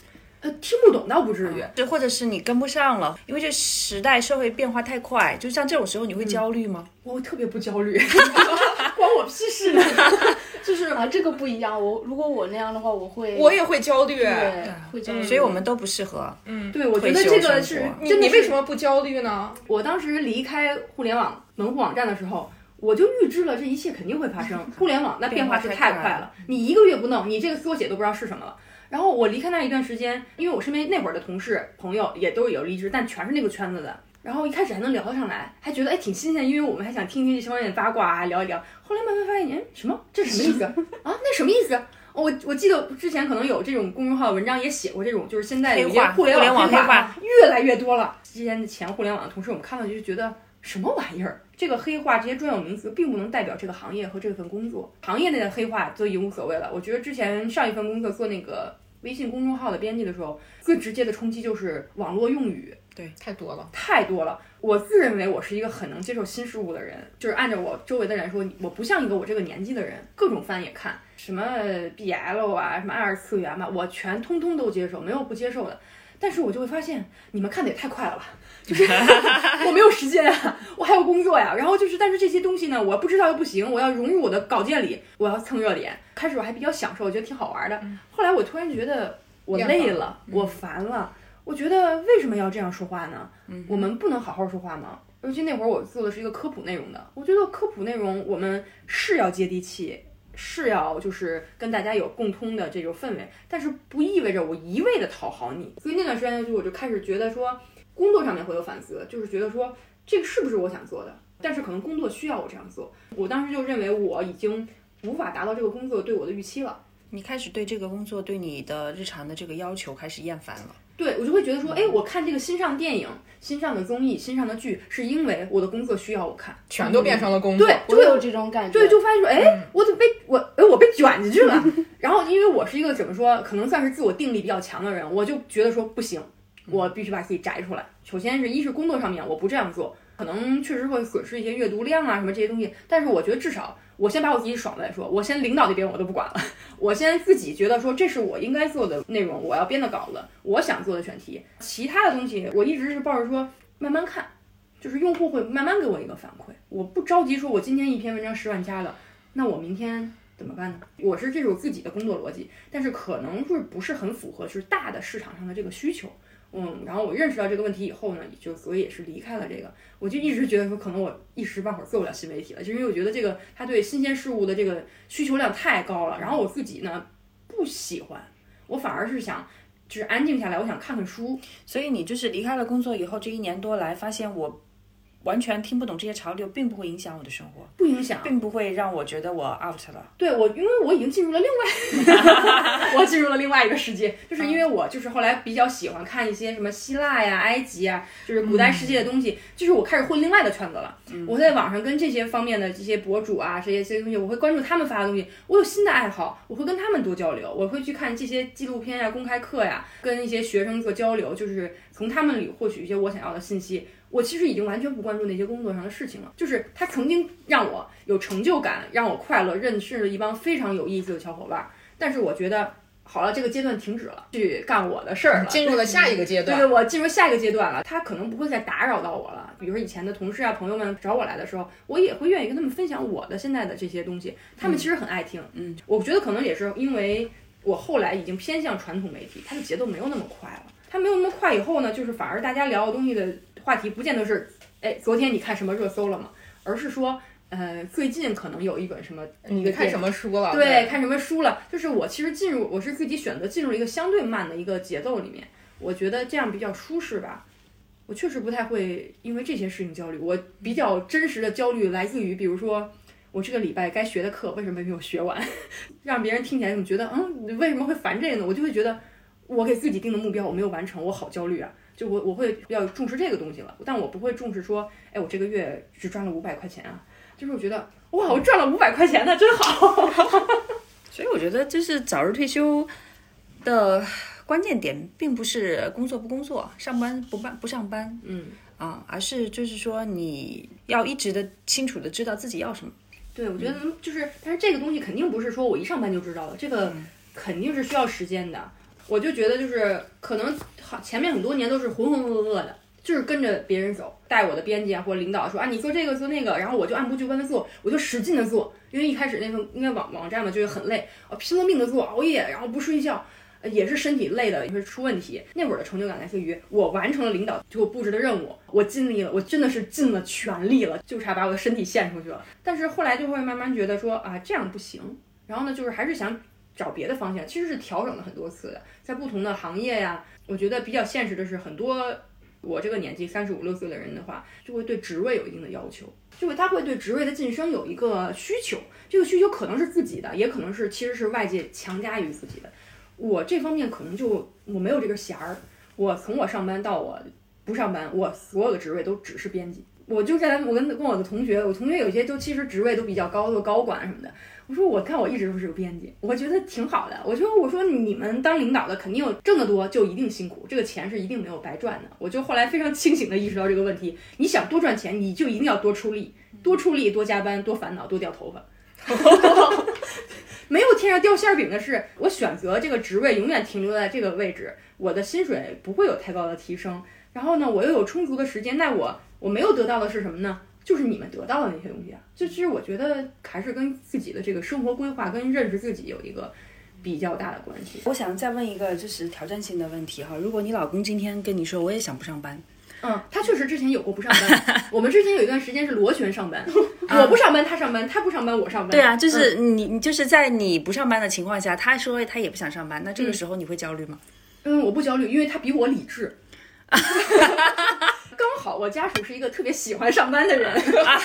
呃，听不懂倒不至于，对，或者是你跟不上了，因为这时代社会变化太快，就像这种时候你会焦虑吗？我特别不焦虑，关我屁事呢。就是啊，这个不一样。我如果我那样的话，我会，我也会焦虑。对，会焦虑。所以我们都不适合。嗯，对，我觉得这个是你你为什么不焦虑呢？我当时离开互联网门户网站的时候。我就预知了这一切肯定会发生，互联网那变化是太快了，你一个月不弄，你这个缩写都不知道是什么了。然后我离开那一段时间，因为我身边那会儿的同事朋友也都有离职，但全是那个圈子的。然后一开始还能聊得上来，还觉得哎挺新鲜，因为我们还想听听这方面的八卦啊，聊一聊。后来慢慢发现，哎，什么？这什么意思 啊？那什么意思？我我记得之前可能有这种公众号文章也写过这种，就是现在有些互联网黑化越来越多了。之前的前互联网的同事，我们看到就觉得什么玩意儿？这个黑化这些专有名词并不能代表这个行业和这份工作。行业内的黑化都已经无所谓了。我觉得之前上一份工作做那个微信公众号的编辑的时候，最直接的冲击就是网络用语。对，太多了，太多了。我自认为我是一个很能接受新事物的人，就是按照我周围的人说，我不像一个我这个年纪的人，各种番也看，什么 BL 啊，什么二次元嘛，我全通通都接受，没有不接受的。但是我就会发现，你们看的也太快了吧，就 是我没有时间啊，我还有工作呀。然后就是，但是这些东西呢，我不知道又不行，我要融入我的稿件里，我要蹭热点。开始我还比较享受，我觉得挺好玩的。后来我突然觉得我累了，我烦了。我觉得为什么要这样说话呢？我们不能好好说话吗？尤其那会儿我做的是一个科普内容的，我觉得科普内容我们是要接地气，是要就是跟大家有共通的这种氛围，但是不意味着我一味的讨好你。所以那段时间就我就开始觉得说，工作上面会有反思，就是觉得说这个是不是我想做的，但是可能工作需要我这样做。我当时就认为我已经无法达到这个工作对我的预期了。你开始对这个工作对你的日常的这个要求开始厌烦了。对我就会觉得说，哎，我看这个新上电影、新上的综艺、新上的剧，是因为我的工作需要我看，全都变成了工作。对，就会有这种感觉。对，就发现说，哎，我怎么被我，哎，我被卷进去了。然后，因为我是一个怎么说，可能算是自我定力比较强的人，我就觉得说不行，我必须把自己摘出来。首先是一是工作上面我不这样做，可能确实会损失一些阅读量啊什么这些东西，但是我觉得至少。我先把我自己爽了再说，我先领导那边我都不管了，我先自己觉得说这是我应该做的内容，我要编的稿子，我想做的选题，其他的东西我一直是抱着说慢慢看，就是用户会慢慢给我一个反馈，我不着急说我今天一篇文章十万加了，那我明天怎么办呢？我是这种自己的工作逻辑，但是可能是不是很符合就是大的市场上的这个需求。嗯，然后我认识到这个问题以后呢，就所以也是离开了这个。我就一直觉得说，可能我一时半会儿做不了新媒体了，就因为我觉得这个他对新鲜事物的这个需求量太高了。然后我自己呢不喜欢，我反而是想就是安静下来，我想看看书。所以你就是离开了工作以后，这一年多来发现我。完全听不懂这些潮流，并不会影响我的生活，不影响，并不会让我觉得我 out 了。对我，因为我已经进入了另外，我进入了另外一个世界，就是因为我就是后来比较喜欢看一些什么希腊呀、埃及啊，就是古代世界的东西，就是我开始混另外的圈子了。我在网上跟这些方面的这些博主啊，这些这些东西，我会关注他们发的东西，我有新的爱好，我会跟他们多交流，我会去看这些纪录片呀、公开课呀，跟一些学生做交流，就是从他们里获取一些我想要的信息。我其实已经完全不关注那些工作上的事情了，就是他曾经让我有成就感，让我快乐，认识了一帮非常有意思的小伙伴。但是我觉得好了，这个阶段停止了，去干我的事儿了，进入了下一个阶段。对对，我进入下一个阶段了，他可能不会再打扰到我了。比如说以前的同事啊、朋友们找我来的时候，我也会愿意跟他们分享我的现在的这些东西，他们其实很爱听。嗯，我觉得可能也是因为我后来已经偏向传统媒体，它的节奏没有那么快了。它没有那么快以后呢，就是反而大家聊的东西的话题不见得是。哎，昨天你看什么热搜了吗？而是说，呃，最近可能有一本什么，你看什么书了？对，看什么书了？就是我其实进入，我是自己选择进入一个相对慢的一个节奏里面，我觉得这样比较舒适吧。我确实不太会因为这些事情焦虑，我比较真实的焦虑来自于，比如说我这个礼拜该学的课为什么没有学完，让别人听起来怎么觉得，嗯，你为什么会烦这个呢？我就会觉得我给自己定的目标我没有完成，我好焦虑啊。就我我会比较重视这个东西了，但我不会重视说，哎，我这个月只赚了五百块钱啊，就是我觉得哇，我赚了五百块钱呢，真好。所以我觉得就是早日退休的关键点，并不是工作不工作，上班不办不上班，嗯啊，而是就是说你要一直的清楚的知道自己要什么。对，我觉得就是，但是这个东西肯定不是说我一上班就知道了，这个肯定是需要时间的。我就觉得就是可能好前面很多年都是浑浑噩噩的，就是跟着别人走，带我的编辑啊或者领导说啊你做这个做那个，然后我就按部就班的做，我就使劲的做，因为一开始那份应该网网站嘛就是很累，啊拼了命的做，熬夜然后不睡觉，也是身体累的也会出问题。那会儿的成就感来自于我完成了领导给我布置的任务，我尽力了，我真的是尽了全力了，就差把我的身体献出去了。但是后来就会慢慢觉得说啊这样不行，然后呢就是还是想。找别的方向其实是调整了很多次的，在不同的行业呀，我觉得比较现实的是，很多我这个年纪三十五六岁的人的话，就会对职位有一定的要求，就会他会对职位的晋升有一个需求，这个需求可能是自己的，也可能是其实是外界强加于自己的。我这方面可能就我没有这个弦儿，我从我上班到我不上班，我所有的职位都只是编辑。我就在我跟跟我的同学，我同学有些都其实职位都比较高，的高管什么的。我说我看我一直都是个编辑，我觉得挺好的。我说我说你们当领导的肯定有挣得多就一定辛苦，这个钱是一定没有白赚的。我就后来非常清醒的意识到这个问题，你想多赚钱，你就一定要多出力，多出力，多加班，多烦恼，多掉头发。没有天上掉馅饼的是，我选择这个职位永远停留在这个位置，我的薪水不会有太高的提升。然后呢，我又有充足的时间，那我我没有得到的是什么呢？就是你们得到的那些东西啊。就其实我觉得还是跟自己的这个生活规划跟认识自己有一个比较大的关系。我想再问一个就是挑战性的问题哈，如果你老公今天跟你说我也想不上班，嗯，他确实之前有过不上班。我们之前有一段时间是螺旋上班，我不上班他上班，他不上班我上班。对啊，就是你你就是在你不上班的情况下，他说他也不想上班，那这个时候你会焦虑吗？嗯，我不焦虑，因为他比我理智。刚好我家属是一个特别喜欢上班的人，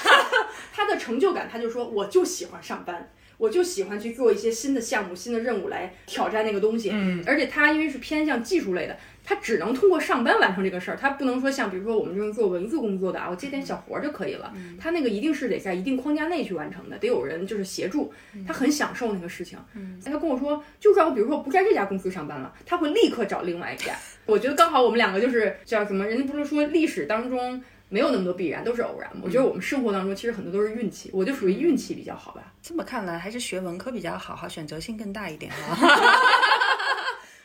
他的成就感，他就说我就喜欢上班，我就喜欢去做一些新的项目、新的任务来挑战那个东西。嗯，而且他因为是偏向技术类的。他只能通过上班完成这个事儿，他不能说像比如说我们这种做文字工作的啊，我接点小活儿就可以了。他那个一定是得在一定框架内去完成的，得有人就是协助。他很享受那个事情。他跟我说，就算我比如说不在这家公司上班了，他会立刻找另外一家。我觉得刚好我们两个就是叫什么？人家不是说历史当中没有那么多必然，都是偶然吗？我觉得我们生活当中其实很多都是运气，我就属于运气比较好吧。这么看来，还是学文科比较好哈，选择性更大一点哈。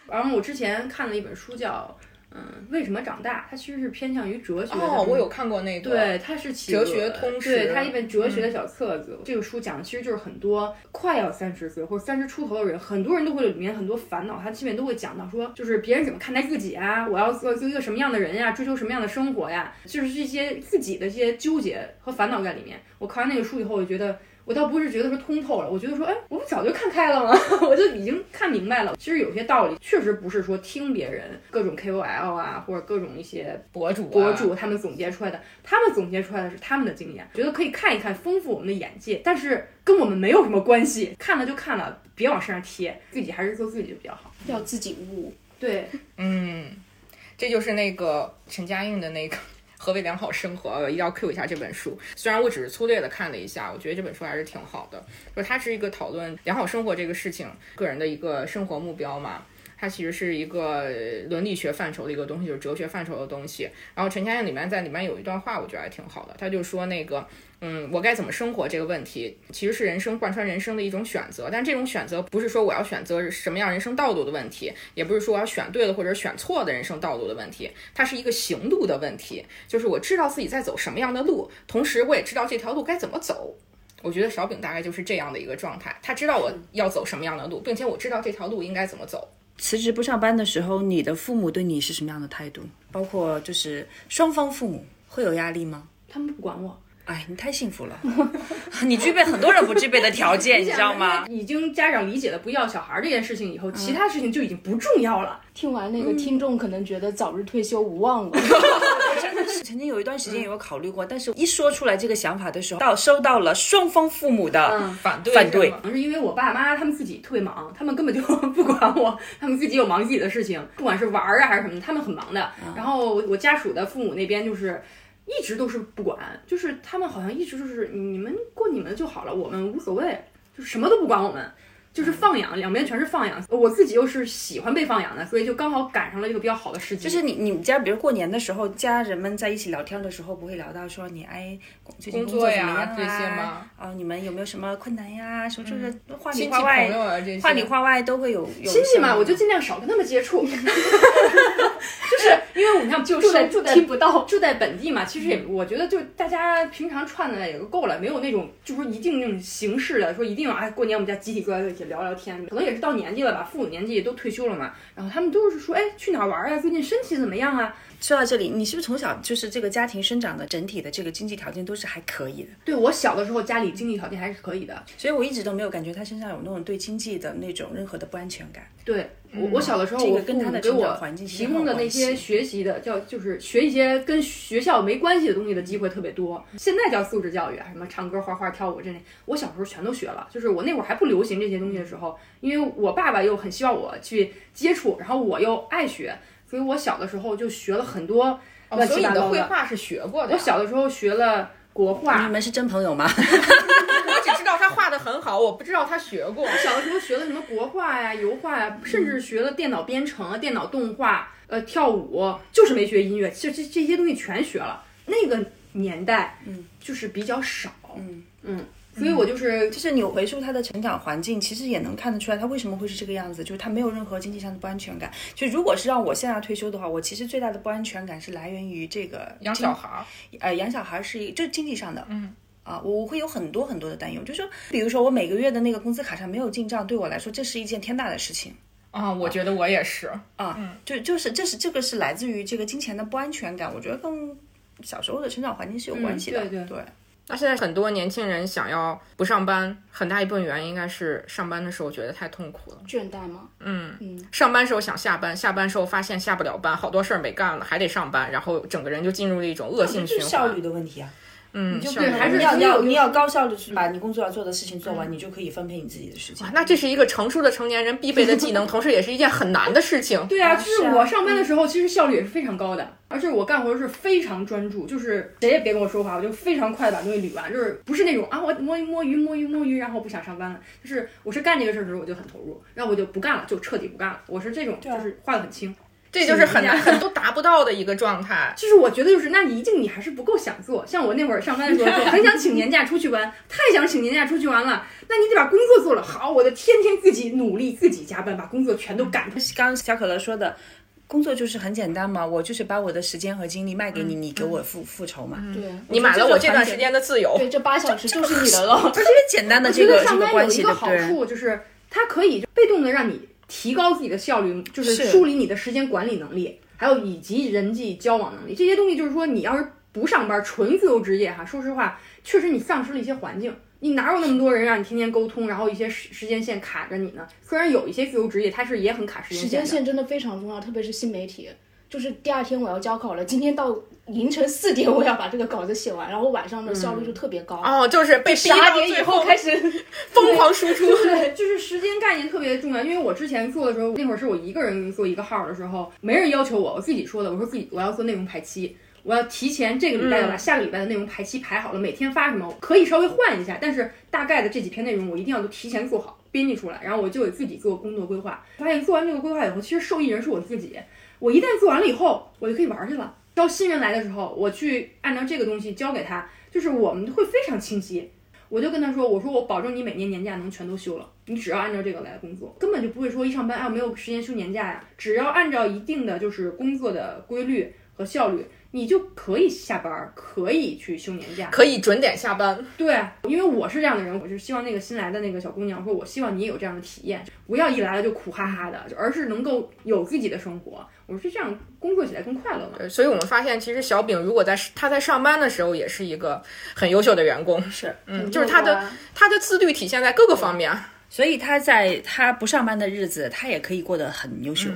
然后我之前看了一本书，叫嗯，为什么长大？它其实是偏向于哲学的。哦，我有看过那个。对，它是哲学通识。对，它一本哲学的小册子。这个书讲的其实就是很多快要三十岁或者三十出头的人，很多人都会有里面很多烦恼，他基本都会讲到说，就是别人怎么看待自己啊，我要做做一个什么样的人呀，追求什么样的生活呀，就是这些自己的这些纠结和烦恼在里面。我看完那个书以后，我觉得。我倒不是觉得说通透了，我觉得说，哎，我不早就看开了吗？我就已经看明白了。其实有些道理确实不是说听别人各种 KOL 啊，或者各种一些博主博主他们总结出来的，他们总结出来的是他们的经验，觉得可以看一看，丰富我们的眼界，但是跟我们没有什么关系。看了就看了，别往身上贴，自己还是做自己就比较好，要自己悟。对，嗯，这就是那个陈嘉映的那个。何为良好生活？一定要 Q 一下这本书。虽然我只是粗略的看了一下，我觉得这本书还是挺好的。就它是一个讨论良好生活这个事情，个人的一个生活目标嘛。它其实是一个伦理学范畴的一个东西，就是哲学范畴的东西。然后陈嘉映里面在里面有一段话，我觉得还挺好的。他就说那个。嗯，我该怎么生活这个问题，其实是人生贯穿人生的一种选择。但这种选择不是说我要选择什么样人生道路的问题，也不是说我要选对了或者选错的人生道路的问题，它是一个行路的问题。就是我知道自己在走什么样的路，同时我也知道这条路该怎么走。我觉得小饼大概就是这样的一个状态，他知道我要走什么样的路，并且我知道这条路应该怎么走。辞职不上班的时候，你的父母对你是什么样的态度？包括就是双方父母会有压力吗？他们不管我。哎，你太幸福了，你具备很多人不具备的条件，你知道吗？已经家长理解了不要小孩这件事情以后，其他事情就已经不重要了。听完那个听众可能觉得早日退休无望了。真的是曾经有一段时间有考虑过，但是一说出来这个想法的时候，到收到了双方父母的反对。反对，可能是因为我爸妈他们自己特别忙，他们根本就不管我，他们自己有忙自己的事情，不管是玩啊还是什么，他们很忙的。然后我家属的父母那边就是。一直都是不管，就是他们好像一直就是你们过你们的就好了，我们无所谓，就是什么都不管我们。就是放养，两边全是放养。我自己又是喜欢被放养的，所以就刚好赶上了一个比较好的时机。就是你你们家，比如过年的时候，家人们在一起聊天的时候，不会聊到说你哎，最近工作怎么样啊？啊，你们有没有什么困难呀？什么就是话里话外，话里话外都会有。亲戚嘛，我就尽量少跟他们接触。就是因为你看，就住在住在听不到住在本地嘛，其实也我觉得就大家平常串的也就够了，没有那种就是说一定那种形式的说一定哎过年我们家集体坐在一起。聊聊天，可能也是到年纪了吧，父母年纪都退休了嘛，然后他们都是说，哎，去哪玩呀？最近身体怎么样啊？说到这里，你是不是从小就是这个家庭生长的整体的这个经济条件都是还可以的？对我小的时候家里经济条件还是可以的，所以我一直都没有感觉他身上有那种对经济的那种任何的不安全感。对我，我小的时候，我父母给我提供的那些学习的叫就是学一些跟学校没关系的东西的机会特别多。现在叫素质教育啊，什么唱歌、画画、跳舞这类，我小时候全都学了。就是我那会儿还不流行这些东西的时候，因为我爸爸又很希望我去接触，然后我又爱学，所以我小的时候就学了很多。所以你的绘画是学过的。我小的时候学了国画。你们是真朋友吗？我只知道他画的很好，我不知道他学过。我小的时候学了什么国画呀、油画呀，甚至学了电脑编程啊、电脑动画，呃，跳舞，就是没学音乐。其实这这些东西全学了。那个年代，嗯，就是比较少，嗯嗯。所以我就是，就是你回溯他的成长环境，其实也能看得出来他为什么会是这个样子，就是他没有任何经济上的不安全感。就如果是让我现在退休的话，我其实最大的不安全感是来源于这个养小孩儿。呃，养小孩是一，就是经济上的，嗯，啊，我会有很多很多的担忧，就是说，比如说我每个月的那个工资卡上没有进账，对我来说这是一件天大的事情。啊，我觉得我也是。啊，嗯，就就是这是这个是来自于这个金钱的不安全感，我觉得跟小时候的成长环境是有关系的。对对对。那现在很多年轻人想要不上班，很大一部分原因应该是上班的时候觉得太痛苦了，倦怠吗？嗯嗯，上班时候想下班，下班时候发现下不了班，好多事儿没干了，还得上班，然后整个人就进入了一种恶性循环。效率的问题啊。嗯，就还是要要你要高效的去把你工作要做的事情做完，你就可以分配你自己的时间。那这是一个成熟的成年人必备的技能，同时也是一件很难的事情。对啊，就是我上班的时候，其实效率也是非常高的，而且我干活是非常专注，就是谁也别跟我说话，我就非常快的把东西捋完，就是不是那种啊我摸鱼摸鱼摸鱼摸鱼，然后不想上班了，就是我是干这个事儿的时候我就很投入，然后我就不干了，就彻底不干了。我是这种，就是画的很清。这就是很难很都达不到的一个状态。就是我觉得，就是那你一定你还是不够想做。像我那会儿上班的时候，很想请年假出去玩，太想请年假出去玩了。那你得把工作做了好，我就天天自己努力，自己加班，把工作全都赶出。刚刚小可乐说的，工作就是很简单嘛，我就是把我的时间和精力卖给你，你给我复复仇嘛。对，你买了我这段时间的自由。对，这八小时就是你的了。而且简单的这我觉个上班有个关系，一个好？处就是它可以被动的让你提高自己的效率，就是是梳理你的时间管理能力，还有以及人际交往能力这些东西。就是说，你要是不上班，纯自由职业哈，说实话，确实你丧失了一些环境。你哪有那么多人让你天天沟通，然后一些时时间线卡着你呢？虽然有一些自由职业，它是也很卡时时间线时。间线真的非常重要，特别是新媒体。就是第二天我要交稿了，今天到凌晨四点我要把这个稿子写完，然后晚上的效率就特别高。哦，就是被逼十二点以后开始，疯狂输出。对，就是时间概念特别重要。因为我之前做的时候，那会儿是我一个人做一个号的时候，没人要求我，我自己说的，我说自己我要做内容排期，我要提前这个礼拜要把下个礼拜的内容排期排好了，每天发什么可以稍微换一下，但是大概的这几篇内容我一定要都提前做好，编辑出来，然后我就给自己做工作规划。发现做完这个规划以后，其实受益人是我自己。我一旦做完了以后，我就可以玩去了。招新人来的时候，我去按照这个东西交给他，就是我们会非常清晰。我就跟他说：“我说我保证你每年年假能全都休了，你只要按照这个来工作，根本就不会说一上班啊没有时间休年假呀。只要按照一定的就是工作的规律和效率，你就可以下班，可以去休年假。可以准点下班。对，因为我是这样的人，我就希望那个新来的那个小姑娘说，我希望你也有这样的体验，不要一来了就苦哈哈的，而是能够有自己的生活。我说这样工作起来更快乐嘛。所以我们发现，其实小饼如果在他在上班的时候，也是一个很优秀的员工。是，嗯，就是他的他的自律体现在各个方面。所以他在他不上班的日子，他也可以过得很优秀。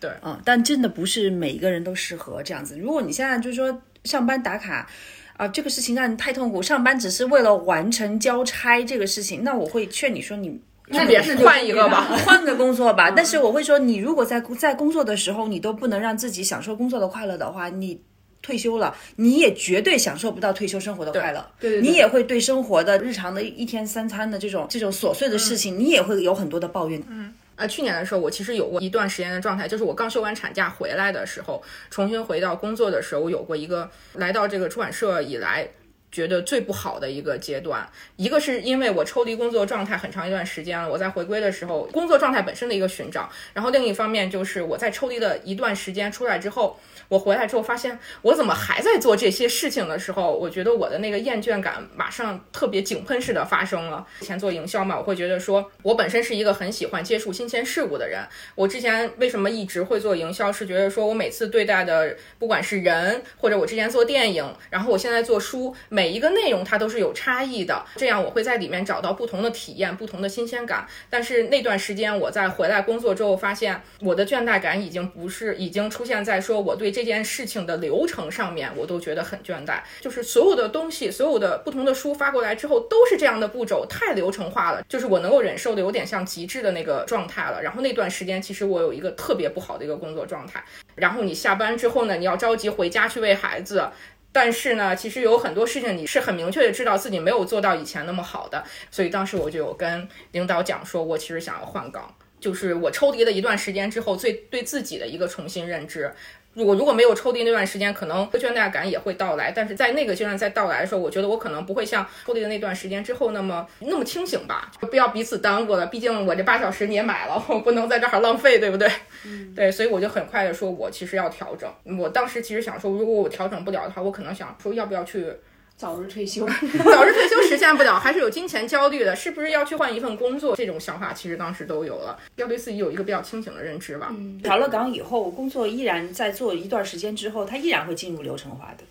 对，嗯，但真的不是每一个人都适合这样子。如果你现在就是说上班打卡。啊，这个事情让你太痛苦。上班只是为了完成交差这个事情，那我会劝你说你那别那就换一个吧。换个工作吧。但是我会说，你如果在在工作的时候，你都不能让自己享受工作的快乐的话，你退休了，你也绝对享受不到退休生活的快乐。对对对你也会对生活的日常的一天三餐的这种这种琐碎的事情，你也会有很多的抱怨。嗯。呃，去年的时候，我其实有过一段时间的状态，就是我刚休完产假回来的时候，重新回到工作的时候，我有过一个来到这个出版社以来。觉得最不好的一个阶段，一个是因为我抽离工作状态很长一段时间了，我在回归的时候，工作状态本身的一个寻找，然后另一方面就是我在抽离的一段时间出来之后，我回来之后发现我怎么还在做这些事情的时候，我觉得我的那个厌倦感马上特别井喷式的发生了。以前做营销嘛，我会觉得说我本身是一个很喜欢接触新鲜事物的人，我之前为什么一直会做营销，是觉得说我每次对待的不管是人，或者我之前做电影，然后我现在做书。每每一个内容它都是有差异的，这样我会在里面找到不同的体验、不同的新鲜感。但是那段时间我在回来工作之后，发现我的倦怠感已经不是已经出现在说我对这件事情的流程上面，我都觉得很倦怠。就是所有的东西、所有的不同的书发过来之后，都是这样的步骤，太流程化了，就是我能够忍受的有点像极致的那个状态了。然后那段时间其实我有一个特别不好的一个工作状态。然后你下班之后呢，你要着急回家去喂孩子。但是呢，其实有很多事情你是很明确的知道自己没有做到以前那么好的，所以当时我就有跟领导讲说，我其实想要换岗，就是我抽离了一段时间之后，最对自己的一个重新认知。我如果没有抽离那段时间，可能倦怠感也会到来。但是在那个阶段再到来的时候，我觉得我可能不会像抽离的那段时间之后那么那么清醒吧。不要彼此耽误了，毕竟我这八小时你也买了，我不能在这儿浪费，对不对？对，所以我就很快的说，我其实要调整。我当时其实想说，如果我调整不了的话，我可能想说，要不要去。早日退休，早日退休实现不了，还是有金钱焦虑的，是不是要去换一份工作？这种想法其实当时都有了，要对自己有一个比较清醒的认知吧。调了岗以后，工作依然在做一段时间之后，它依然会进入流程化的。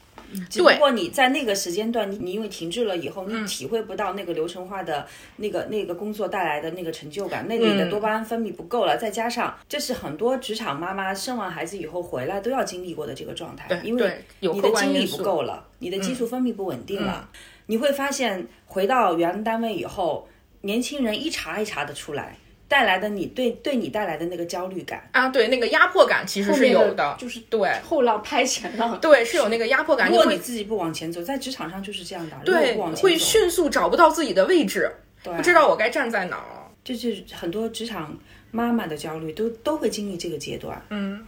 只不过你在那个时间段，你你因为停滞了以后，你体会不到那个流程化的那个那个工作带来的那个成就感，那里的多巴胺分泌不够了。再加上这是很多职场妈妈生完孩子以后回来都要经历过的这个状态，因为你的精力不够了，你的激素分泌不稳定了，你会发现回到原单位以后，年轻人一茬一茬的出来。带来的你对对你带来的那个焦虑感啊，对那个压迫感其实是有的，就是对后浪拍前浪，对是有那个压迫感。如果你自己不往前走，在职场上就是这样的，对，会迅速找不到自己的位置，不知道我该站在哪儿。就是很多职场妈妈的焦虑都都会经历这个阶段。嗯，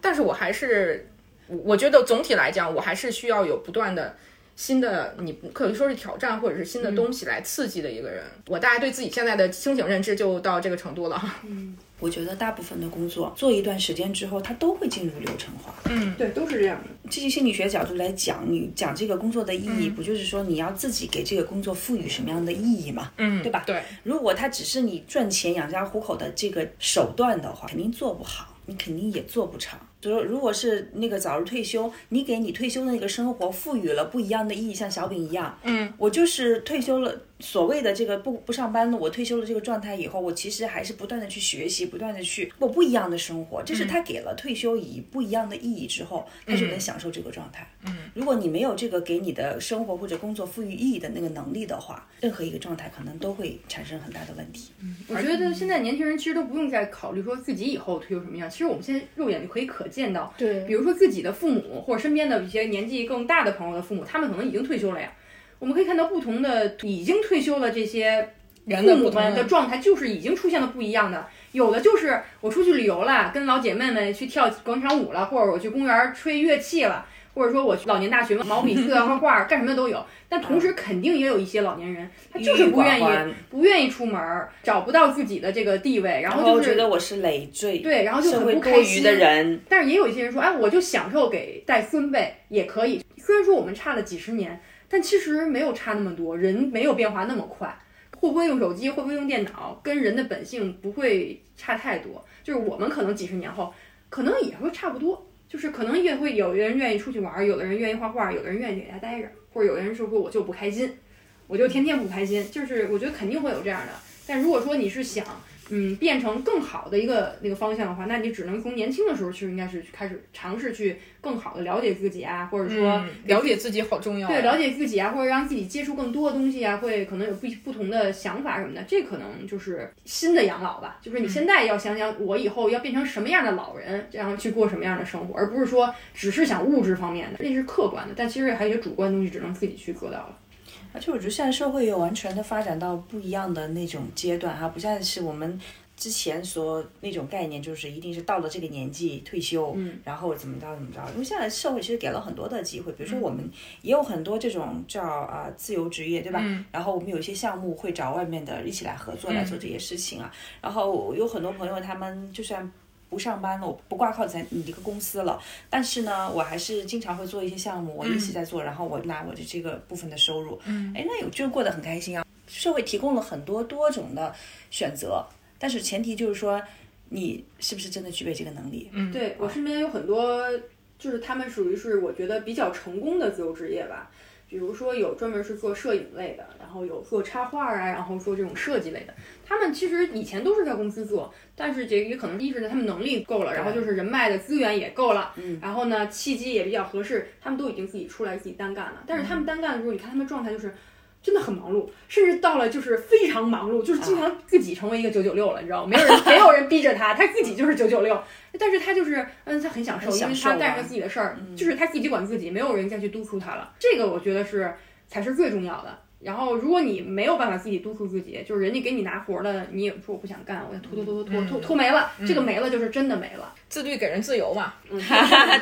但是我还是我觉得总体来讲，我还是需要有不断的。新的，你不可以说是挑战或者是新的东西来刺激的一个人。我大概对自己现在的清醒认知就到这个程度了。嗯我觉得大部分的工作做一段时间之后，它都会进入流程化。嗯对，都是这样的。积极心理学角度来讲，你讲这个工作的意义，不就是说你要自己给这个工作赋予什么样的意义嘛？嗯，对吧？对。如果它只是你赚钱养家糊口的这个手段的话，肯定做不好，你肯定也做不长。就说如果是那个早日退休，你给你退休的那个生活赋予了不一样的意义，像小饼一样，嗯，我就是退休了。所谓的这个不不上班了，我退休了这个状态以后，我其实还是不断的去学习，不断的去过不一样的生活。这是他给了退休以不一样的意义之后，他就能享受这个状态。嗯，如果你没有这个给你的生活或者工作赋予意义的那个能力的话，任何一个状态可能都会产生很大的问题。嗯，我觉得现在年轻人其实都不用再考虑说自己以后退休什么样。其实我们现在肉眼就可以可见到，对，比如说自己的父母或者身边的一些年纪更大的朋友的父母，他们可能已经退休了呀。我们可以看到不同的已经退休了这些人父母的们的状态，就是已经出现了不一样的。有的就是我出去旅游了，跟老姐妹们去跳广场舞了，或者我去公园吹乐器了，或者说我去老年大学毛笔字、画画，干什么的都有。但同时肯定也有一些老年人，他就是不愿意不愿意出门，找不到自己的这个地位，然后就是觉得我是累赘，对，然后就很不开心的人。但是也有一些人说，哎，我就享受给带孙辈也可以。虽然说我们差了几十年。但其实没有差那么多，人没有变化那么快，会不会用手机，会不会用电脑，跟人的本性不会差太多。就是我们可能几十年后，可能也会差不多，就是可能也会有的人愿意出去玩，有的人愿意画画，有的人愿意在家待着，或者有的人说说我就不开心，我就天天不开心。就是我觉得肯定会有这样的。但如果说你是想，嗯，变成更好的一个那个方向的话，那你只能从年轻的时候，其实应该是开始尝试去更好的了解自己啊，或者说了解自己好重要。对，了解自己啊，或者让自己接触更多的东西啊，会可能有不不同的想法什么的。这可能就是新的养老吧，就是你现在要想想我以后要变成什么样的老人，然后去过什么样的生活，而不是说只是想物质方面的，那是客观的。但其实还有一些主观的东西，只能自己去做到了。而且我觉得现在社会也完全的发展到不一样的那种阶段哈，不像是我们之前所那种概念，就是一定是到了这个年纪退休，嗯，然后怎么着怎么着。因为现在社会其实给了很多的机会，比如说我们也有很多这种叫啊自由职业，对吧？嗯。然后我们有一些项目会找外面的一起来合作来做这些事情啊。然后有很多朋友他们就算。不上班了，我不挂靠在你这个公司了，但是呢，我还是经常会做一些项目，我一起在做，然后我拿我的这个部分的收入，嗯，哎，那有就过得很开心啊。社会提供了很多多种的选择，但是前提就是说，你是不是真的具备这个能力？嗯，对我身边有很多，就是他们属于是我觉得比较成功的自由职业吧。比如说有专门是做摄影类的，然后有做插画啊，然后做这种设计类的。他们其实以前都是在公司做，但是这也可能意识到他们能力够了，然后就是人脉的资源也够了，然后呢契机也比较合适，他们都已经自己出来自己单干了。但是他们单干的时候，你看他们状态就是。真的很忙碌，甚至到了就是非常忙碌，就是经常自己成为一个九九六了，你知道吗？没有人 没有人逼着他，他自己就是九九六。但是他就是嗯，他很享受，因为他干着自己的事儿，就是他自己管自己，没有人再去督促他了。这个我觉得是才是最重要的。然后，如果你没有办法自己督促自己，就是人家给你拿活了，你也说我不想干，我要拖拖拖拖拖拖拖没了，这个没了就是真的没了。自律给人自由嘛，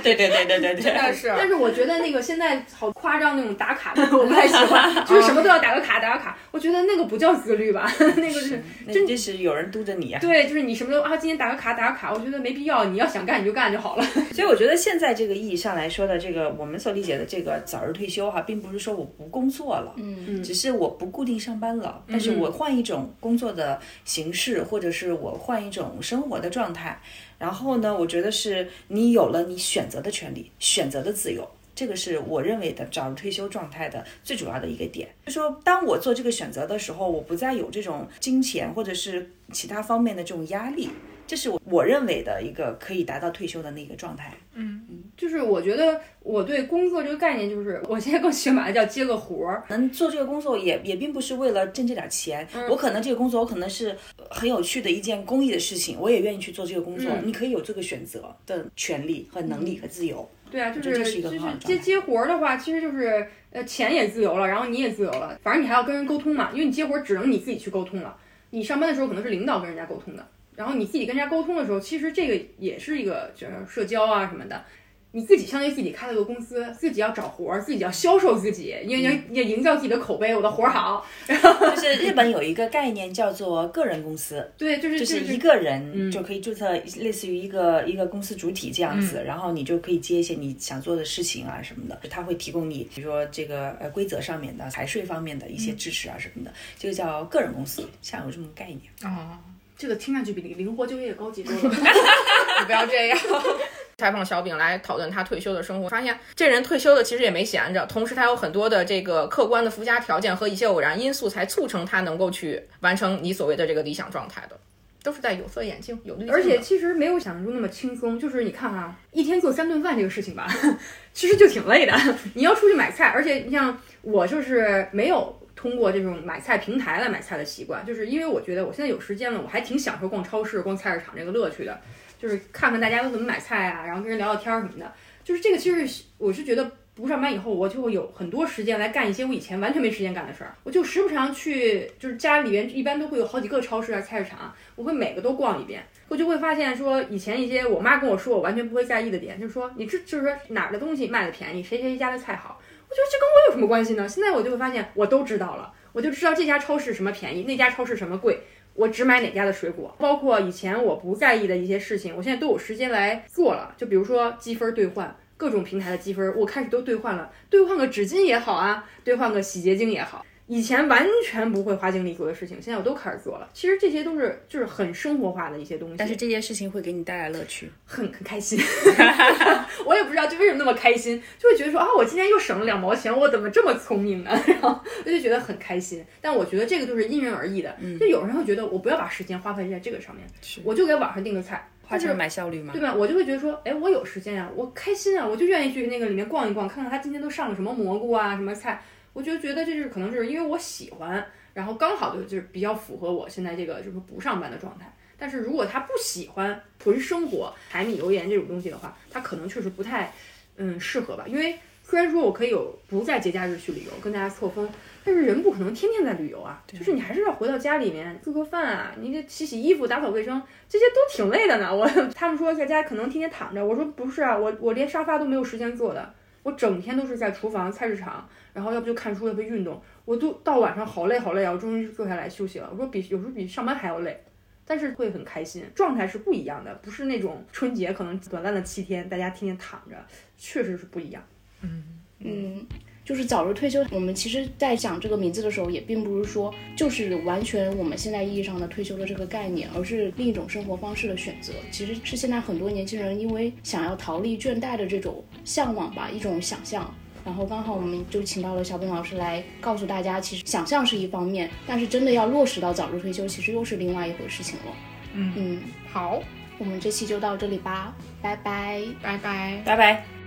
对对对对对对，真的是。但是我觉得那个现在好夸张那种打卡，我不太喜欢，就是什么都要打个卡打个卡，我觉得那个不叫自律吧，那个是真的是有人督着你啊。对，就是你什么都啊，今天打个卡打个卡，我觉得没必要，你要想干你就干就好了。所以我觉得现在这个意义上来说的这个我们所理解的这个早日退休哈，并不是说我不工作了，嗯嗯，只是我不固定上班了，但是我换一种工作的形式，或者是我换一种生活的状态。然后呢，我觉得是你有了你选择的权利，选择的自由，这个是我认为的早日退休状态的最主要的一个点。就说当我做这个选择的时候，我不再有这种金钱或者是其他方面的这种压力。这是我我认为的一个可以达到退休的那个状态。嗯嗯，就是我觉得我对工作这个概念，就是我现在更喜欢把它叫接个活儿。能做这个工作也也并不是为了挣这点钱。我可能这个工作我可能是很有趣的一件公益的事情，我也愿意去做这个工作。你可以有这个选择的权利和能力和自由。对啊，就是就是接接活儿的话，其实就是呃钱也自由了，然后你也自由了。反正你还要跟人沟通嘛，因为你接活儿只能你自己去沟通了。你上班的时候可能是领导跟人家沟通的。然后你自己跟人家沟通的时候，其实这个也是一个就是社交啊什么的。你自己相当于自己开了个公司，自己要找活儿，自己要销售自己，因为要要营造自己的口碑，我的活儿好。就是日本有一个概念叫做个人公司，对，就是就是一个人就可以注册，类似于一个一个公司主体这样子，然后你就可以接一些你想做的事情啊什么的，他会提供你，比如说这个呃规则上面的、财税方面的一些支持啊什么的，这个叫个人公司，像有这么个概念。哦，这个听上去比灵活就业高级多了。你 不要这样。采访小饼来讨论他退休的生活，发现这人退休的其实也没闲着，同时他有很多的这个客观的附加条件和一些偶然因素，才促成他能够去完成你所谓的这个理想状态的，都是戴有色眼镜、有滤镜的。而且其实没有想象中那么轻松，就是你看啊，一天做三顿饭这个事情吧，其实就挺累的。你要出去买菜，而且你像我就是没有通过这种买菜平台来买菜的习惯，就是因为我觉得我现在有时间了，我还挺享受逛超市、逛菜市场这个乐趣的。就是看看大家都怎么买菜啊，然后跟人聊聊天什么的。就是这个，其实我是觉得不上班以后，我就会有很多时间来干一些我以前完全没时间干的事儿。我就时不常去，就是家里边一般都会有好几个超市啊、菜市场，我会每个都逛一遍。我就会发现说，以前一些我妈跟我说我完全不会在意的点，就是说你这就是说哪儿的东西卖的便宜，谁谁家的菜好。我觉得这跟我有什么关系呢？现在我就会发现，我都知道了，我就知道这家超市什么便宜，那家超市什么贵。我只买哪家的水果，包括以前我不在意的一些事情，我现在都有时间来做了。就比如说积分兑换，各种平台的积分，我开始都兑换了，兑换个纸巾也好啊，兑换个洗洁精也好。以前完全不会花精力做的事情，现在我都开始做了。其实这些都是就是很生活化的一些东西，但是这件事情会给你带来乐趣，很很开心。我也不知道就为什么那么开心，就会觉得说啊，我今天又省了两毛钱，我怎么这么聪明呢？然后我就觉得很开心。但我觉得这个就是因人而异的，就有人会觉得我不要把时间花费在这个上面，我就给网上订个菜，花钱买效率嘛，对吧？我就会觉得说，哎，我有时间呀，我开心啊，我就愿意去那个里面逛一逛，看看他今天都上了什么蘑菇啊，什么菜。我就觉得这是可能就是因为我喜欢，然后刚好就就是比较符合我现在这个就是不上班的状态。但是如果他不喜欢纯生活、柴米油盐这种东西的话，他可能确实不太嗯适合吧。因为虽然说我可以有不在节假日去旅游，跟大家错峰，但是人不可能天天在旅游啊。就是你还是要回到家里面做做饭啊，你得洗洗衣服、打扫卫生，这些都挺累的呢。我 他们说在家可能天天躺着，我说不是啊，我我连沙发都没有时间坐的，我整天都是在厨房、菜市场。然后要不就看书，要不运动，我都到晚上好累好累啊！我终于坐下来休息了。我说比有时候比上班还要累，但是会很开心，状态是不一样的，不是那种春节可能短暂的七天，大家天天躺着，确实是不一样。嗯嗯，就是早日退休。我们其实，在讲这个名字的时候，也并不是说就是完全我们现在意义上的退休的这个概念，而是另一种生活方式的选择。其实是现在很多年轻人因为想要逃离倦怠的这种向往吧，一种想象。然后刚好我们就请到了小董老师来告诉大家，其实想象是一方面，但是真的要落实到早日退休，其实又是另外一回事情了。嗯嗯，好，我们这期就到这里吧，拜拜，拜拜，拜拜。